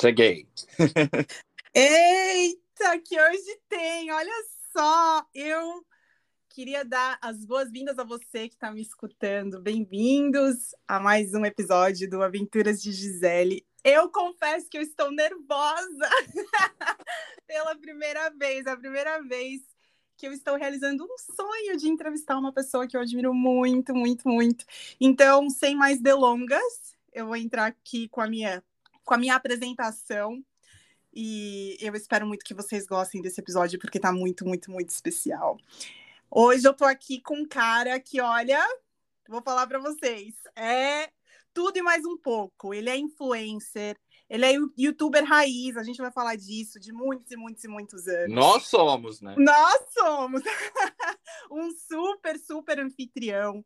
Cheguei. Eita, que hoje tem! Olha só, eu queria dar as boas-vindas a você que está me escutando. Bem-vindos a mais um episódio do Aventuras de Gisele. Eu confesso que eu estou nervosa pela primeira vez, a primeira vez que eu estou realizando um sonho de entrevistar uma pessoa que eu admiro muito, muito, muito. Então, sem mais delongas, eu vou entrar aqui com a minha com a minha apresentação. E eu espero muito que vocês gostem desse episódio, porque tá muito, muito, muito especial. Hoje eu tô aqui com um cara que, olha, vou falar para vocês, é tudo e mais um pouco. Ele é influencer, ele é youtuber raiz, a gente vai falar disso de muitos e muitos e muitos anos. Nós somos, né? Nós somos! um super, super anfitrião,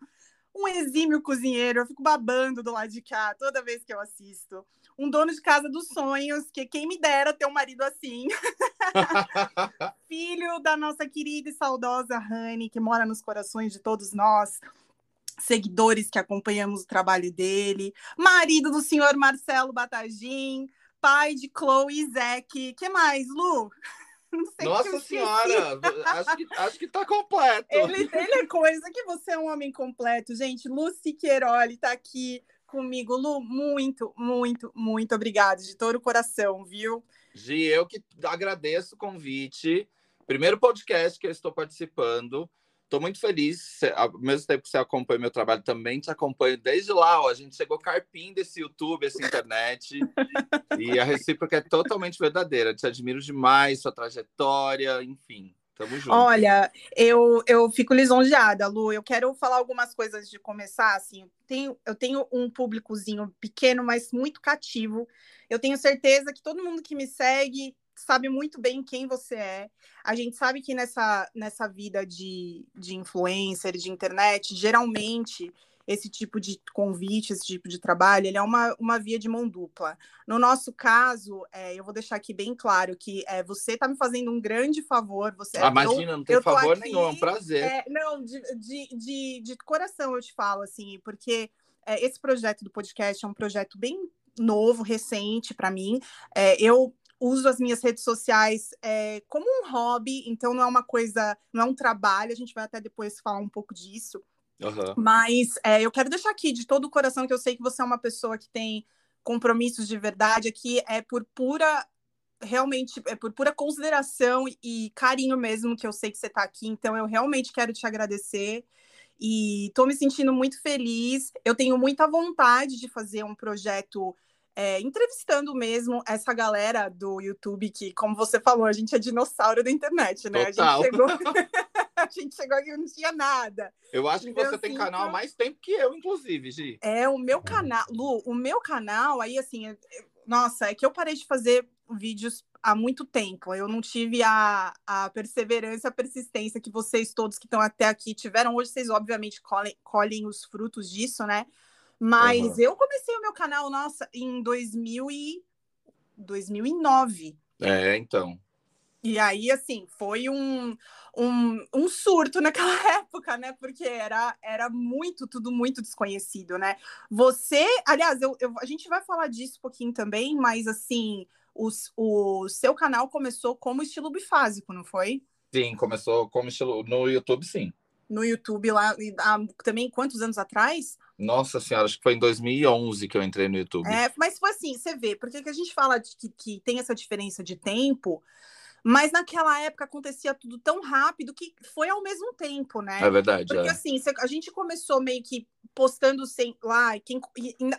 um exímio cozinheiro, eu fico babando do lado de cá toda vez que eu assisto um dono de casa dos sonhos, que quem me dera ter um marido assim. Filho da nossa querida e saudosa Rani, que mora nos corações de todos nós, seguidores que acompanhamos o trabalho dele, marido do senhor Marcelo Batagim, pai de Chloe e Zeke. que mais, Lu? Nossa senhora, acho que, acho que tá completo. Ele, ele é coisa que você é um homem completo, gente. Lucy Queiroli tá aqui comigo. Lu, muito, muito, muito obrigada de todo o coração, viu? Gi, eu que agradeço o convite. Primeiro podcast que eu estou participando. Estou muito feliz. Ao mesmo tempo que você acompanha meu trabalho, também te acompanho desde lá. Ó, a gente chegou carpim desse YouTube, essa internet. e a recíproca é totalmente verdadeira. Te admiro demais, sua trajetória, enfim. Tamo junto. Olha, eu, eu fico lisonjeada, Lu. Eu quero falar algumas coisas de começar. Assim, tenho, eu tenho um públicozinho pequeno, mas muito cativo. Eu tenho certeza que todo mundo que me segue sabe muito bem quem você é. A gente sabe que nessa, nessa vida de, de influencer, de internet, geralmente esse tipo de convite, esse tipo de trabalho, ele é uma, uma via de mão dupla. No nosso caso, é, eu vou deixar aqui bem claro que é, você está me fazendo um grande favor. Você, ah, imagina, não tem favor aqui, nenhum, é um prazer. É, não, de, de, de, de, coração eu te falo, assim, porque é, esse projeto do podcast é um projeto bem novo, recente para mim. É, eu uso as minhas redes sociais é, como um hobby, então não é uma coisa, não é um trabalho, a gente vai até depois falar um pouco disso. Uhum. Mas é, eu quero deixar aqui de todo o coração que eu sei que você é uma pessoa que tem compromissos de verdade aqui, é por pura realmente é por pura consideração e carinho mesmo que eu sei que você está aqui. Então eu realmente quero te agradecer e estou me sentindo muito feliz. Eu tenho muita vontade de fazer um projeto é, entrevistando mesmo essa galera do YouTube que, como você falou, a gente é dinossauro da internet, né? Total. A gente chegou, a gente chegou aqui e não tinha nada. Eu acho que então, você tem canal há mais tempo que eu, inclusive, Gi. É, o meu canal, Lu, o meu canal, aí assim, nossa, é que eu parei de fazer vídeos há muito tempo. Eu não tive a, a perseverança, a persistência que vocês todos que estão até aqui tiveram. Hoje vocês, obviamente, colhem, colhem os frutos disso, né? Mas uhum. eu comecei o meu canal, nossa, em 2000 e... 2009. É, então. E aí, assim, foi um, um, um surto naquela época, né? Porque era, era muito, tudo muito desconhecido, né? Você, aliás, eu, eu, a gente vai falar disso um pouquinho também, mas assim, os, o seu canal começou como estilo bifásico, não foi? Sim, começou como estilo no YouTube, sim. No YouTube lá, há, também quantos anos atrás? Nossa senhora, acho que foi em 2011 que eu entrei no YouTube. É, mas foi assim, você vê, porque que a gente fala de que, que tem essa diferença de tempo, mas naquela época acontecia tudo tão rápido que foi ao mesmo tempo, né? É verdade. Porque é. assim, a gente começou meio que postando sem lá, quem,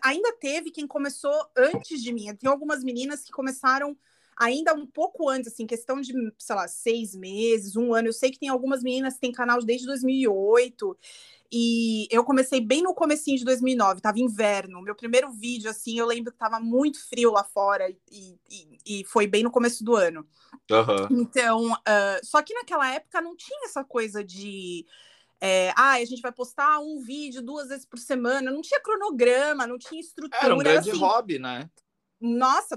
ainda teve quem começou antes de mim. Tem algumas meninas que começaram ainda um pouco antes, assim, questão de, sei lá, seis meses, um ano. Eu sei que tem algumas meninas que têm canal desde 2008. E eu comecei bem no comecinho de 2009, tava inverno. Meu primeiro vídeo, assim, eu lembro que tava muito frio lá fora e, e, e foi bem no começo do ano. Uhum. Então, uh, só que naquela época não tinha essa coisa de. É, ah, a gente vai postar um vídeo duas vezes por semana. Não tinha cronograma, não tinha estrutura. Era um grande assim, hobby, né? Nossa,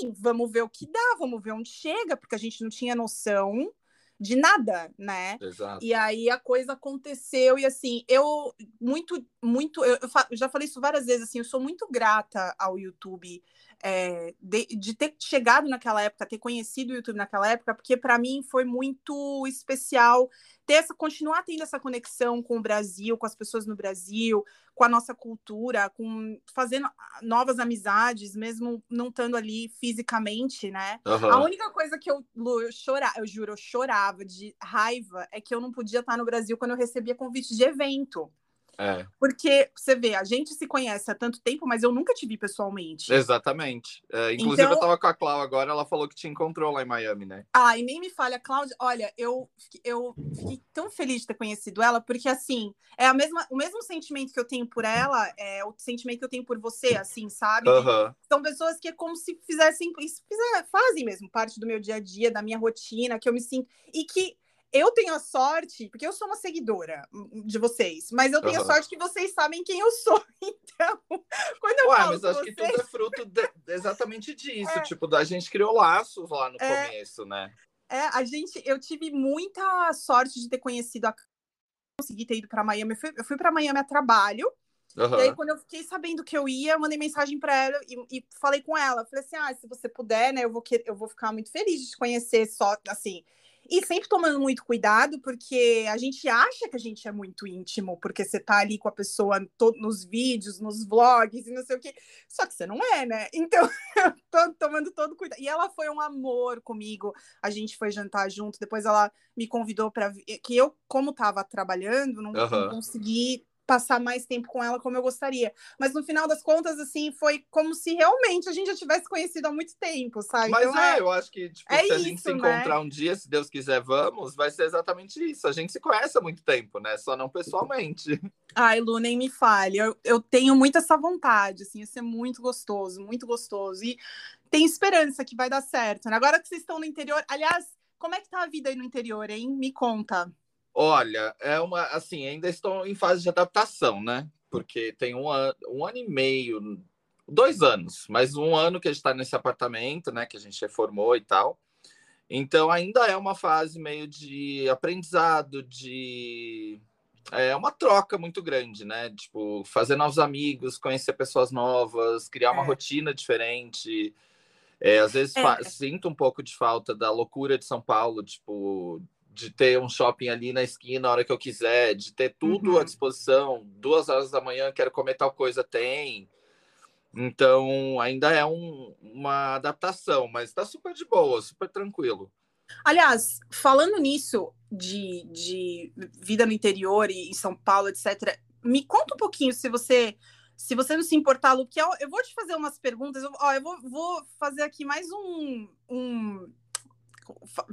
tô, vamos ver o que dá, vamos ver onde chega, porque a gente não tinha noção de nada, né? Exato. E aí a coisa aconteceu e assim, eu muito, muito, eu, eu já falei isso várias vezes, assim, eu sou muito grata ao YouTube é, de, de, ter chegado naquela época, ter conhecido o YouTube naquela época, porque para mim foi muito especial ter essa, continuar tendo essa conexão com o Brasil, com as pessoas no Brasil, com a nossa cultura, com fazendo novas amizades, mesmo não estando ali fisicamente, né? Uhum. A única coisa que eu, eu chorava, eu juro, eu chorava de raiva é que eu não podia estar no Brasil quando eu recebia convite de evento. É. Porque você vê, a gente se conhece há tanto tempo, mas eu nunca te vi pessoalmente. Exatamente. É, inclusive, então... eu tava com a Cláudia agora, ela falou que te encontrou lá em Miami, né? Ah, e nem me falha, Cláudia. Olha, eu, eu fiquei tão feliz de ter conhecido ela, porque assim, é a mesma, o mesmo sentimento que eu tenho por ela, é o sentimento que eu tenho por você, assim, sabe? Uhum. São pessoas que é como se fizessem, fizer, fazem mesmo parte do meu dia a dia, da minha rotina, que eu me sinto. E que eu tenho a sorte, porque eu sou uma seguidora de vocês, mas eu tenho uhum. a sorte que vocês sabem quem eu sou. Então, quando eu Ué, falo mas acho vocês... que tudo é fruto de, exatamente disso. É. Tipo, a gente criou laços lá no é. começo, né? É, a gente, eu tive muita sorte de ter conhecido a consegui ter ido para Miami. Eu fui, eu fui para Miami a trabalho. Uhum. E aí, quando eu fiquei sabendo que eu ia, eu mandei mensagem para ela e, e, falei com ela. Falei assim: ah, se você puder, né, eu vou, eu vou ficar muito feliz de te conhecer só, assim. E sempre tomando muito cuidado, porque a gente acha que a gente é muito íntimo, porque você tá ali com a pessoa nos vídeos, nos vlogs e não sei o quê. Só que você não é, né? Então, eu tô tomando todo cuidado. E ela foi um amor comigo. A gente foi jantar junto. Depois ela me convidou para que eu, como tava trabalhando, não, uhum. não consegui passar mais tempo com ela como eu gostaria. Mas no final das contas, assim, foi como se realmente a gente já tivesse conhecido há muito tempo, sabe? Mas então, é, é, eu acho que tipo, é se a gente se encontrar né? um dia, se Deus quiser, vamos, vai ser exatamente isso. A gente se conhece há muito tempo, né? Só não pessoalmente. Ai, Lu, nem me fale. Eu, eu tenho muito essa vontade, assim, ia ser muito gostoso, muito gostoso. E tem esperança que vai dar certo. Né? Agora que vocês estão no interior, aliás, como é que tá a vida aí no interior, hein? Me conta. Olha, é uma assim, ainda estou em fase de adaptação, né? Porque tem um ano, um ano e meio, dois anos, mas um ano que a gente está nesse apartamento, né? Que a gente reformou e tal. Então ainda é uma fase meio de aprendizado, de é uma troca muito grande, né? Tipo, fazer novos amigos, conhecer pessoas novas, criar uma é. rotina diferente. É, às vezes é. sinto um pouco de falta da loucura de São Paulo, tipo, de ter um shopping ali na esquina na hora que eu quiser, de ter tudo uhum. à disposição. Duas horas da manhã, quero comer tal coisa, tem. Então, ainda é um, uma adaptação, mas está super de boa, super tranquilo. Aliás, falando nisso de, de vida no interior e em São Paulo, etc., me conta um pouquinho se você se você não se importar, Lu, que eu, eu vou te fazer umas perguntas. Eu, ó, eu vou, vou fazer aqui mais um, um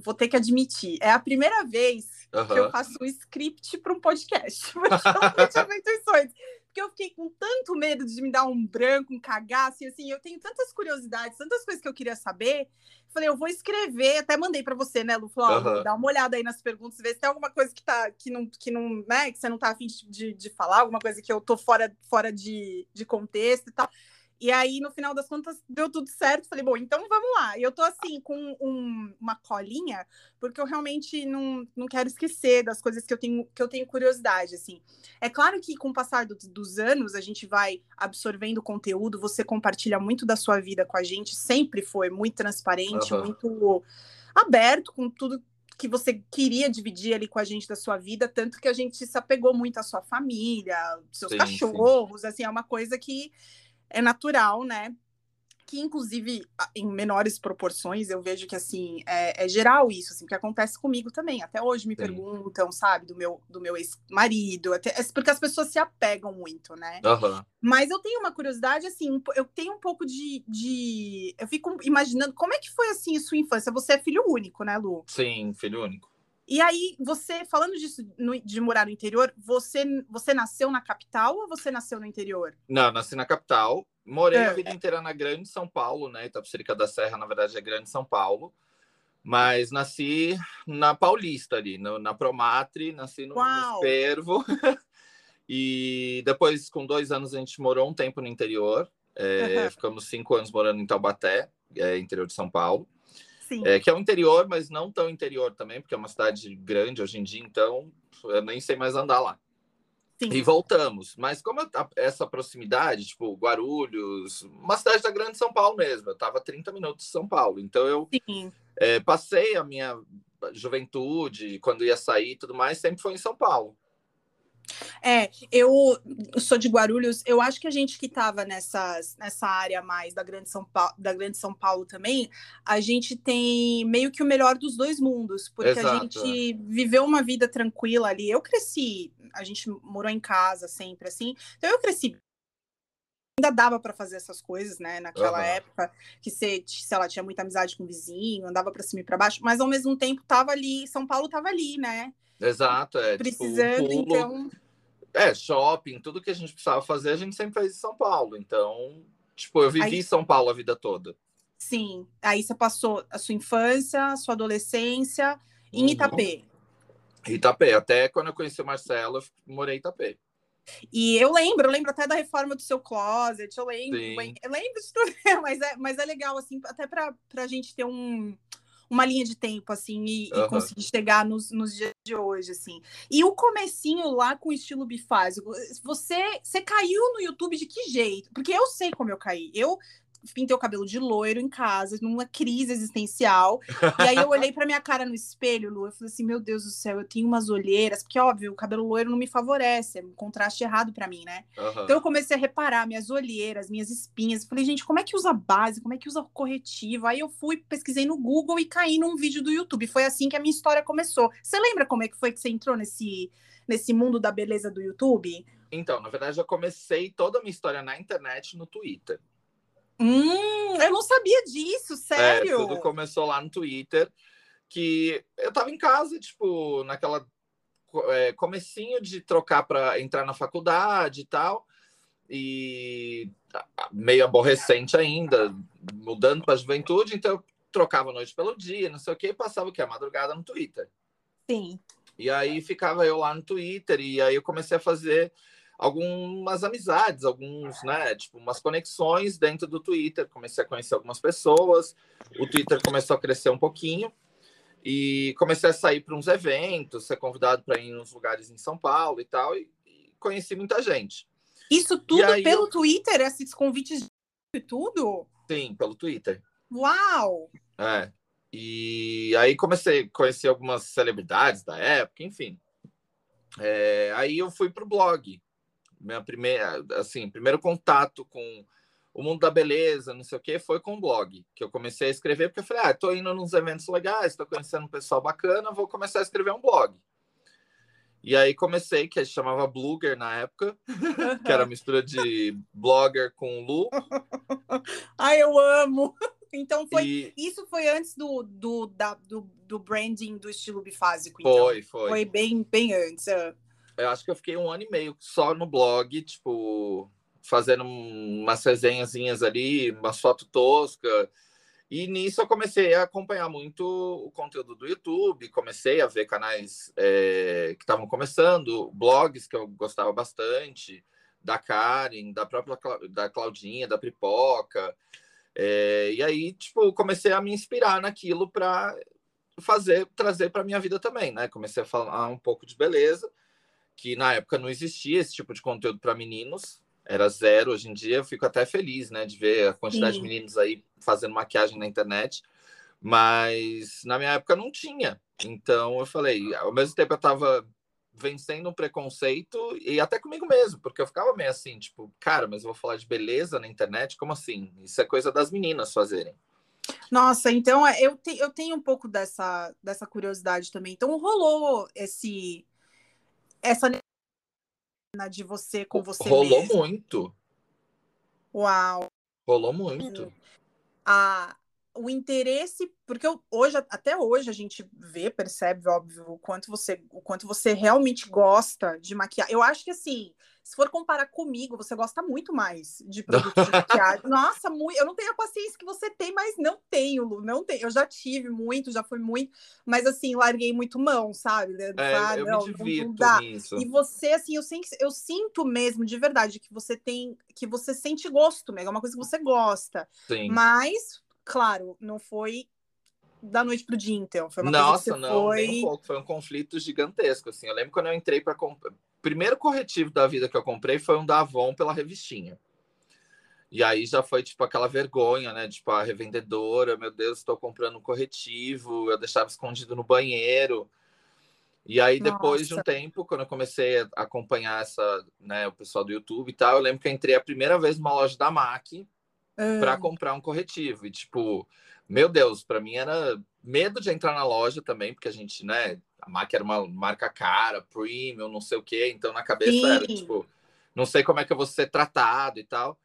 vou ter que admitir, é a primeira vez uhum. que eu faço um script para um podcast. Porque eu não tinha feito isso antes. Porque eu fiquei com tanto medo de me dar um branco, um cagaço, e assim, eu tenho tantas curiosidades, tantas coisas que eu queria saber. Falei, eu vou escrever, até mandei para você, né, Lu? Falou, uhum. dá uma olhada aí nas perguntas, ver se tem alguma coisa que tá, que não, que não, né, que você não tá afim de, de falar, alguma coisa que eu tô fora, fora de, de contexto e tal. E aí, no final das contas, deu tudo certo. Falei, bom, então vamos lá. E eu tô assim, com um, uma colinha, porque eu realmente não, não quero esquecer das coisas que eu tenho, que eu tenho curiosidade, assim. É claro que com o passar do, dos anos, a gente vai absorvendo conteúdo, você compartilha muito da sua vida com a gente, sempre foi muito transparente, uhum. muito aberto com tudo que você queria dividir ali com a gente da sua vida, tanto que a gente se apegou muito à sua família, seus sim, cachorros, sim. assim, é uma coisa que é natural, né? Que, inclusive, em menores proporções, eu vejo que, assim, é, é geral isso, assim, que acontece comigo também. Até hoje me Sim. perguntam, sabe, do meu, do meu ex-marido, é porque as pessoas se apegam muito, né? Uhum. Mas eu tenho uma curiosidade, assim, eu tenho um pouco de, de... Eu fico imaginando, como é que foi, assim, a sua infância? Você é filho único, né, Lu? Sim, filho único. E aí, você, falando disso, no, de morar no interior, você, você nasceu na capital ou você nasceu no interior? Não, nasci na capital. Morei é. a vida inteira na Grande São Paulo, né? Itapecerica da Serra, na verdade, é Grande São Paulo. Mas nasci na Paulista ali, no, na Promatre, nasci no, no Fervo. e depois, com dois anos, a gente morou um tempo no interior. É, uhum. Ficamos cinco anos morando em Taubaté, é, interior de São Paulo. É, que é o interior, mas não tão interior também, porque é uma cidade grande hoje em dia, então eu nem sei mais andar lá. Sim. E voltamos. Mas como essa proximidade, tipo, Guarulhos, uma cidade da grande São Paulo mesmo, eu estava 30 minutos de São Paulo. Então eu é, passei a minha juventude, quando ia sair e tudo mais, sempre foi em São Paulo. É, eu sou de Guarulhos, eu acho que a gente que estava nessa área mais da Grande, São Paulo, da Grande São Paulo também, a gente tem meio que o melhor dos dois mundos, porque Exato, a gente é. viveu uma vida tranquila ali. Eu cresci, a gente morou em casa sempre, assim, então eu cresci ainda dava para fazer essas coisas, né? Naquela uhum. época que você, sei lá, tinha muita amizade com o vizinho, andava para cima e para baixo, mas ao mesmo tempo tava ali, São Paulo tava ali, né? Exato, é. Tipo, Precisando, tipo, então. É, shopping, tudo que a gente precisava fazer, a gente sempre fez em São Paulo. Então, tipo, eu vivi em São Paulo a vida toda. Sim. Aí você passou a sua infância, a sua adolescência em uhum. Itapê. Itapê. Até quando eu conheci o Marcelo, eu morei em Itapê. E eu lembro, eu lembro até da reforma do seu closet, eu lembro, eu lembro de tudo, mas é, mas é legal, assim, até para a gente ter um, uma linha de tempo, assim, e, uhum. e, conseguir chegar nos, nos dias de hoje, assim. E o comecinho lá com o estilo bifásico, você, você caiu no YouTube de que jeito? Porque eu sei como eu caí. Eu pintei o cabelo de loiro em casa, numa crise existencial. E aí eu olhei para minha cara no espelho, Lu, eu falei assim: meu Deus do céu, eu tenho umas olheiras, porque óbvio, o cabelo loiro não me favorece, é um contraste errado para mim, né? Uhum. Então eu comecei a reparar minhas olheiras, minhas espinhas. falei, gente, como é que usa base? Como é que usa corretivo? Aí eu fui, pesquisei no Google e caí num vídeo do YouTube. Foi assim que a minha história começou. Você lembra como é que foi que você entrou nesse, nesse mundo da beleza do YouTube? Então, na verdade, eu comecei toda a minha história na internet no Twitter. Hum, eu não sabia disso, sério. É, tudo começou lá no Twitter, que eu tava em casa, tipo, naquela é, comecinho de trocar para entrar na faculdade e tal, e meio aborrecente ainda, mudando para a juventude, então eu trocava a noite pelo dia, não sei o que, e passava o que? A madrugada no Twitter. Sim. E aí ficava eu lá no Twitter, e aí eu comecei a fazer algumas amizades, alguns, né, tipo, umas conexões dentro do Twitter. Comecei a conhecer algumas pessoas, o Twitter começou a crescer um pouquinho e comecei a sair para uns eventos, ser convidado para ir em uns lugares em São Paulo e tal, e, e conheci muita gente. Isso tudo aí, pelo eu... Twitter, esses convites e tudo? Sim, pelo Twitter. Uau! É. E aí comecei a conhecer algumas celebridades da época, enfim. É, aí eu fui para o blog minha primeira, assim, primeiro contato com o mundo da beleza, não sei o que, foi com o blog, que eu comecei a escrever, porque eu falei, ah, tô indo nos eventos legais, tô conhecendo um pessoal bacana, vou começar a escrever um blog. E aí comecei, que a gente chamava Blogger na época, que era mistura de blogger com Lu. Ai, eu amo! Então foi. E... Isso foi antes do, do, da, do, do branding do estilo bifásico. Então. Foi, foi. Foi bem, bem antes. Eu acho que eu fiquei um ano e meio só no blog, tipo, fazendo umas resenhazinhas ali, uma foto tosca. E nisso eu comecei a acompanhar muito o conteúdo do YouTube, comecei a ver canais é, que estavam começando, blogs que eu gostava bastante, da Karen, da própria da Claudinha, da Pipoca. É, e aí, tipo, comecei a me inspirar naquilo para fazer, trazer para minha vida também, né? Comecei a falar um pouco de beleza que na época não existia esse tipo de conteúdo para meninos, era zero. Hoje em dia eu fico até feliz, né, de ver a quantidade Sim. de meninos aí fazendo maquiagem na internet, mas na minha época não tinha. Então eu falei, ao mesmo tempo eu estava vencendo um preconceito e até comigo mesmo, porque eu ficava meio assim, tipo, cara, mas eu vou falar de beleza na internet? Como assim? Isso é coisa das meninas fazerem. Nossa, então é, eu, te, eu tenho um pouco dessa, dessa curiosidade também. Então rolou esse essa de você com você Rolou mesmo. muito. Uau. Rolou muito. A, o interesse, porque eu, hoje, até hoje a gente vê, percebe, óbvio, o quanto você, o quanto você realmente gosta de maquiar. Eu acho que assim, se for comparar comigo, você gosta muito mais de produtos de maquiagem. Nossa, muito, eu não tenho a paciência que você tem, mas não tenho, Lu, não tenho. Eu já tive muito, já fui muito, mas assim, larguei muito mão, sabe? É, ah, eu não, me divirto não nisso. E você, assim, eu, eu sinto mesmo, de verdade, que você tem, que você sente gosto mesmo, é uma coisa que você gosta. Sim. Mas, claro, não foi da noite pro dia, então. Foi uma Nossa, coisa que não, foi... nem um pouco. Foi um conflito gigantesco, assim. Eu lembro quando eu entrei para primeiro corretivo da vida que eu comprei foi um da Avon pela revistinha. E aí já foi tipo aquela vergonha, né? Tipo, a revendedora, meu Deus, estou comprando um corretivo, eu deixava escondido no banheiro. E aí, depois Nossa. de um tempo, quando eu comecei a acompanhar essa, né, o pessoal do YouTube e tal, eu lembro que eu entrei a primeira vez numa loja da MAC uhum. para comprar um corretivo. E, tipo, meu Deus, para mim era medo de entrar na loja também, porque a gente, né, a MAC era uma marca cara, premium, não sei o quê, então na cabeça Sim. era, tipo, não sei como é que eu vou ser tratado e tal.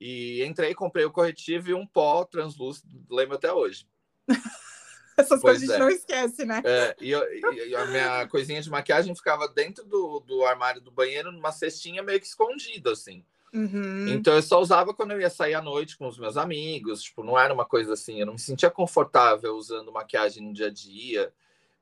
E entrei, comprei o corretivo e um pó translúcido, lembro até hoje. Essas pois coisas a gente é. não esquece, né? É, e, e, a minha coisinha de maquiagem ficava dentro do, do armário do banheiro, numa cestinha meio que escondida, assim. Uhum. Então eu só usava quando eu ia sair à noite com os meus amigos. Tipo, não era uma coisa assim, eu não me sentia confortável usando maquiagem no dia a dia.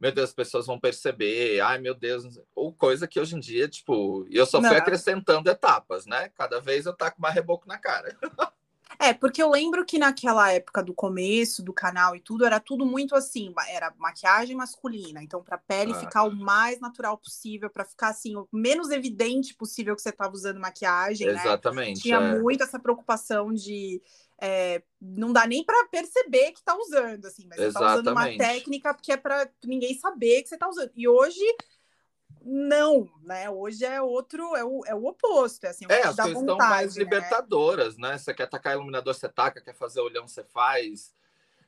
Meu Deus, as pessoas vão perceber, ai meu Deus, ou coisa que hoje em dia, tipo, eu só fui não. acrescentando etapas, né? Cada vez eu taco mais reboco na cara. É, porque eu lembro que naquela época do começo do canal e tudo, era tudo muito assim, era maquiagem masculina. Então, para a pele ah. ficar o mais natural possível, para ficar assim, o menos evidente possível que você estava usando maquiagem. Né? Exatamente. Né? Tinha é. muito essa preocupação de. É, não dá nem para perceber que tá usando, assim, mas Exatamente. você tá usando uma técnica que é para ninguém saber que você tá usando. E hoje não, né? Hoje é outro, é o, é o oposto. É, assim, é as coisas estão mais né? libertadoras, né? Você quer tacar iluminador, você taca, quer fazer olhão, você faz.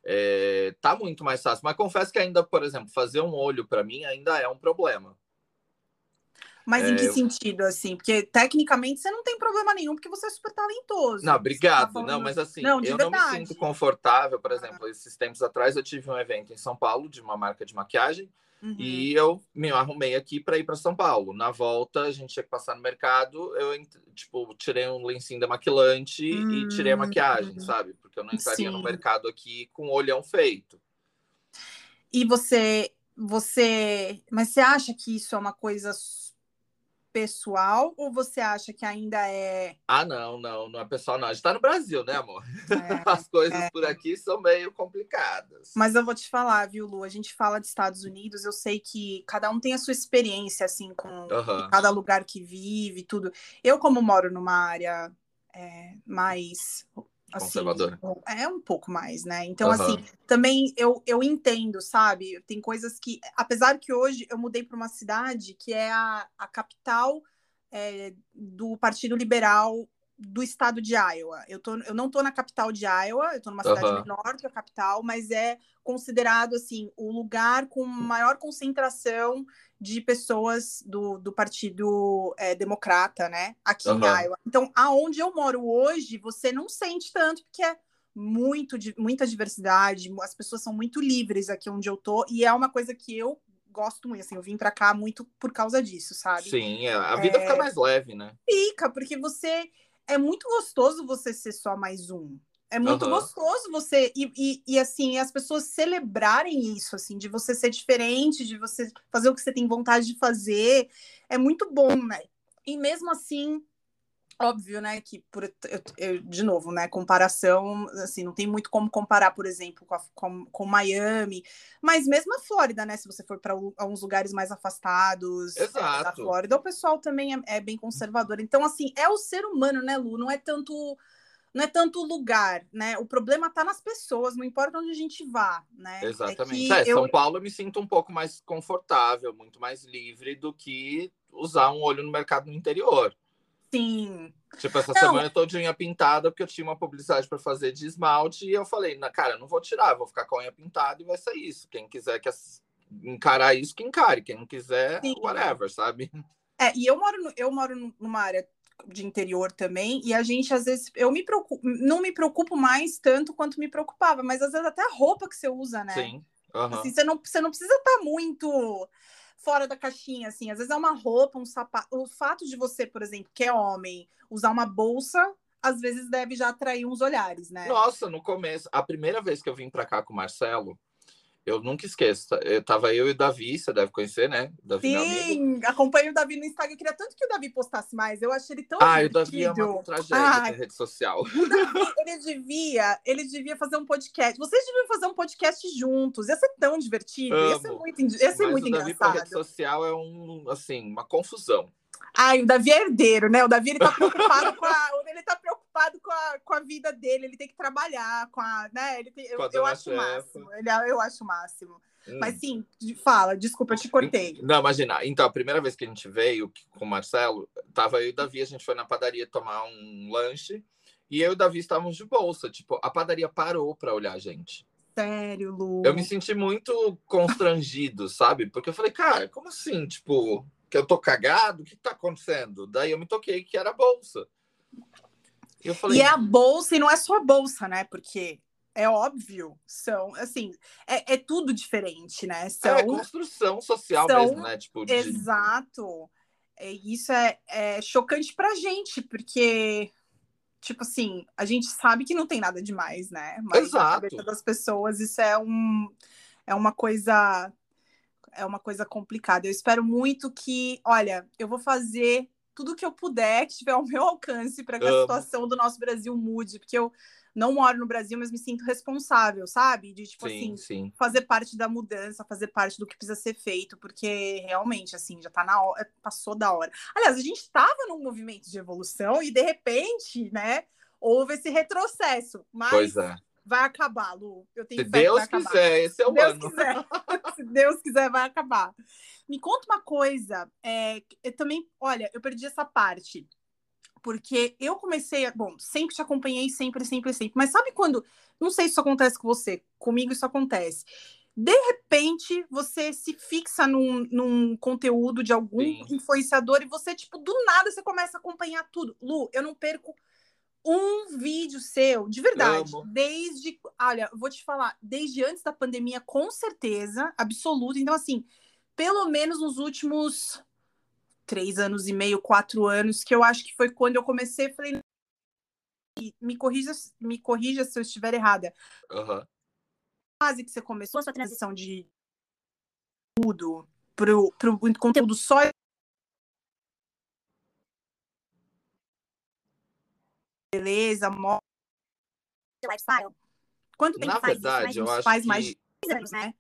É, tá muito mais fácil. Mas confesso que ainda, por exemplo, fazer um olho para mim ainda é um problema. Mas é, em que sentido, assim? Porque tecnicamente você não tem problema nenhum, porque você é super talentoso. Não, tá obrigado. Tá falando... Não, mas assim, não, eu verdade. não me sinto confortável. Por exemplo, esses tempos atrás eu tive um evento em São Paulo de uma marca de maquiagem Uhum. E eu me arrumei aqui para ir para São Paulo. Na volta, a gente tinha que passar no mercado. Eu, tipo, tirei um lencinho demaquilante uhum. e tirei a maquiagem, uhum. sabe? Porque eu não entraria Sim. no mercado aqui com o olhão feito. E você, você, mas você acha que isso é uma coisa pessoal ou você acha que ainda é. Ah, não, não, não é pessoal, não. A gente tá no Brasil, né, amor? É, As coisas é. por aqui são meio complicadas. Mas eu vou te falar, viu, Lu? A gente fala de Estados Unidos, eu sei que cada um tem a sua experiência, assim, com uhum. cada lugar que vive, tudo. Eu, como moro numa área é, mais Assim, conservadora. É um pouco mais, né? Então, uhum. assim, também eu, eu entendo, sabe? Tem coisas que, apesar que hoje eu mudei para uma cidade que é a, a capital é, do Partido Liberal do estado de Iowa. Eu, tô, eu não estou na capital de Iowa, eu estou numa cidade uhum. menor que a capital, mas é considerado assim o lugar com maior concentração de pessoas do, do Partido é, Democrata, né? Aqui uhum. em Iowa. Então, aonde eu moro hoje, você não sente tanto, porque é muito, muita diversidade, as pessoas são muito livres aqui onde eu tô, e é uma coisa que eu gosto muito, assim, eu vim para cá muito por causa disso, sabe? Sim, é, a vida é... fica mais leve, né? Fica, porque você é muito gostoso você ser só mais um. É muito uhum. gostoso você e, e, e, assim as pessoas celebrarem isso assim de você ser diferente, de você fazer o que você tem vontade de fazer, é muito bom, né? E mesmo assim, óbvio, né, que por eu, eu, de novo, né, comparação, assim, não tem muito como comparar, por exemplo, com, a, com, com Miami, mas mesmo a Flórida, né, se você for para uns lugares mais afastados é, da Flórida, o pessoal também é, é bem conservador. Então, assim, é o ser humano, né, Lu? Não é tanto não é tanto o lugar, né? O problema está nas pessoas, não importa onde a gente vá, né? É Exatamente. É, São Paulo eu me sinto um pouco mais confortável, muito mais livre do que usar um olho no mercado no interior. Sim. Tipo, essa não. semana todinha pintada, porque eu tinha uma publicidade para fazer de esmalte, e eu falei, na cara, não vou tirar, vou ficar com a unha pintada e vai ser isso. Quem quiser que encarar isso, que encare. Quem não quiser, Sim. whatever, sabe? É, e eu moro, eu moro numa área de interior também, e a gente às vezes eu me preocupo, não me preocupo mais tanto quanto me preocupava, mas às vezes até a roupa que você usa, né? Sim. Uhum. Assim, você não, você não precisa estar tá muito fora da caixinha, assim. Às vezes é uma roupa, um sapato. O fato de você, por exemplo, que é homem, usar uma bolsa, às vezes deve já atrair uns olhares, né? Nossa, no começo, a primeira vez que eu vim para cá com o Marcelo, Eu nunca esqueço. Eu tava eu e o Davi, você deve conhecer, né? Davi, Sim, acompanho o Davi no Instagram. Eu queria tanto que o Davi postasse mais. Eu achei ele tão Ah, divertido. o Davi é uma tragédia ah, rede social. O Davi, ele devia, ele devia fazer um podcast. Vocês deviam fazer um podcast juntos. Ia ser tão divertido. Amo. Ia ser muito, ia ser muito o Davi engraçado. rede social é um, assim, uma confusão. Ai, o Davi é herdeiro, né? O Davi ele tá preocupado com a. Ele tá preocupado com a, com a vida dele, ele tem que trabalhar com a. Né? Ele tem, eu, eu acho o máximo. Ele, eu acho o máximo. Hum. Mas sim, fala, desculpa, eu te cortei. Não, imagina. Então, a primeira vez que a gente veio com o Marcelo, tava eu e o Davi, a gente foi na padaria tomar um lanche. E eu e o Davi estávamos de bolsa. Tipo, a padaria parou para olhar a gente. Sério, Lu? Eu me senti muito constrangido, sabe? Porque eu falei, cara, como assim? Tipo, que eu tô cagado? O que tá acontecendo? Daí eu me toquei que era a bolsa. E, falei, e é a bolsa, e não é só a bolsa, né? Porque é óbvio, são assim, é, é tudo diferente, né? São, é construção social são, mesmo, né? Tipo, de... Exato. É, isso é, é chocante pra gente, porque, tipo assim, a gente sabe que não tem nada demais, né? Mas Exato. na cabeça das pessoas isso é um é uma coisa é uma coisa complicada. Eu espero muito que, olha, eu vou fazer tudo que eu puder, que estiver ao meu alcance, para que a situação do nosso Brasil mude, porque eu não moro no Brasil, mas me sinto responsável, sabe? De, tipo sim, assim, sim. fazer parte da mudança, fazer parte do que precisa ser feito, porque realmente, assim, já tá na hora, passou da hora. Aliás, a gente estava num movimento de evolução e, de repente, né, houve esse retrocesso. Mas pois é. Vai acabar, Lu. Eu tenho Se Deus quiser, esse é o Deus ano. Quiser. Se Deus quiser, vai acabar. Me conta uma coisa, é, eu também, olha, eu perdi essa parte porque eu comecei, a, bom, sempre te acompanhei, sempre, sempre, sempre. Mas sabe quando, não sei se isso acontece com você, comigo isso acontece. De repente, você se fixa num, num conteúdo de algum Sim. influenciador e você, tipo, do nada você começa a acompanhar tudo. Lu, eu não perco um vídeo seu, de verdade. Amo. Desde, olha, vou te falar, desde antes da pandemia, com certeza, absoluta. Então, assim, pelo menos nos últimos três anos e meio, quatro anos, que eu acho que foi quando eu comecei, falei, me corrija, me corrija se eu estiver errada. Uhum. Fase que você começou a sua transição de tudo pro, pro conteúdo só beleza, moda, lifestyle. Quanto tempo Na faz verdade, isso? eu acho faz que... mais de anos, né?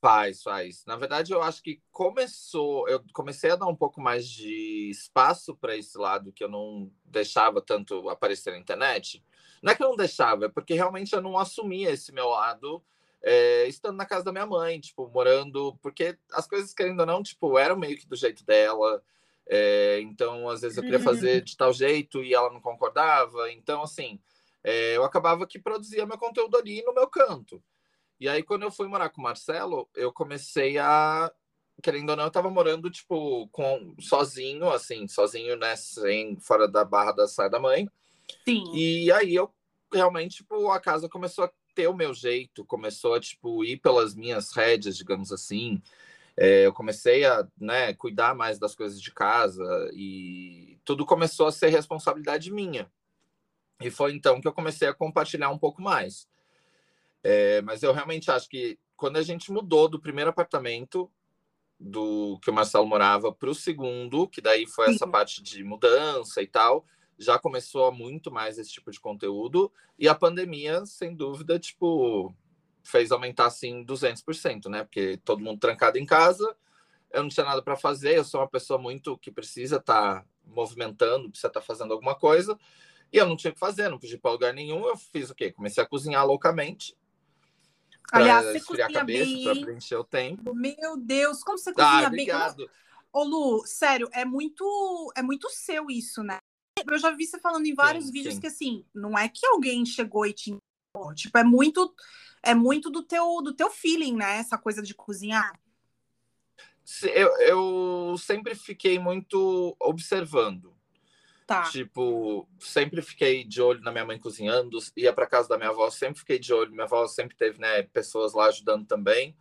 Faz, faz. Na verdade, eu acho que começou. Eu comecei a dar um pouco mais de espaço para esse lado que eu não deixava tanto aparecer na internet. Não é que eu não deixava, é porque realmente eu não assumia esse meu lado é, estando na casa da minha mãe, tipo, morando. Porque as coisas, querendo ou não, tipo, eram meio que do jeito dela. É, então, às vezes eu queria fazer uhum. de tal jeito e ela não concordava. Então, assim, é, eu acabava que produzia meu conteúdo ali no meu canto. E aí, quando eu fui morar com o Marcelo, eu comecei a. Querendo ou não, eu tava morando, tipo, com, sozinho, assim, sozinho, né? Sem, fora da barra da saia da mãe. Sim. E aí eu realmente, tipo, a casa começou a ter o meu jeito, começou a, tipo, ir pelas minhas rédeas, digamos assim. É, eu comecei a né, cuidar mais das coisas de casa e tudo começou a ser responsabilidade minha. E foi então que eu comecei a compartilhar um pouco mais. É, mas eu realmente acho que quando a gente mudou do primeiro apartamento do que o Marcelo morava para o segundo, que daí foi essa parte de mudança e tal, já começou muito mais esse tipo de conteúdo. E a pandemia, sem dúvida, tipo, fez aumentar assim 200%, né? Porque todo mundo trancado em casa, eu não tinha nada para fazer, eu sou uma pessoa muito que precisa estar tá movimentando, precisa estar tá fazendo alguma coisa. E eu não tinha o que fazer, não podia ir para lugar nenhum. Eu fiz o quê? Comecei a cozinhar loucamente Aliás, você esfriar a cabeça, para preencher o tempo. Meu Deus, como você cozinha ah, bem? Como... Ô, Lu, sério, é muito, é muito seu isso, né? Eu já vi você falando em vários sim, vídeos sim. que assim, não é que alguém chegou e te tipo, é muito é muito do teu do teu feeling, né? Essa coisa de cozinhar. Eu, eu sempre fiquei muito observando. Tá. Tipo, sempre fiquei de olho na minha mãe cozinhando, ia para casa da minha avó, sempre fiquei de olho. Minha avó sempre teve, né, pessoas lá ajudando também.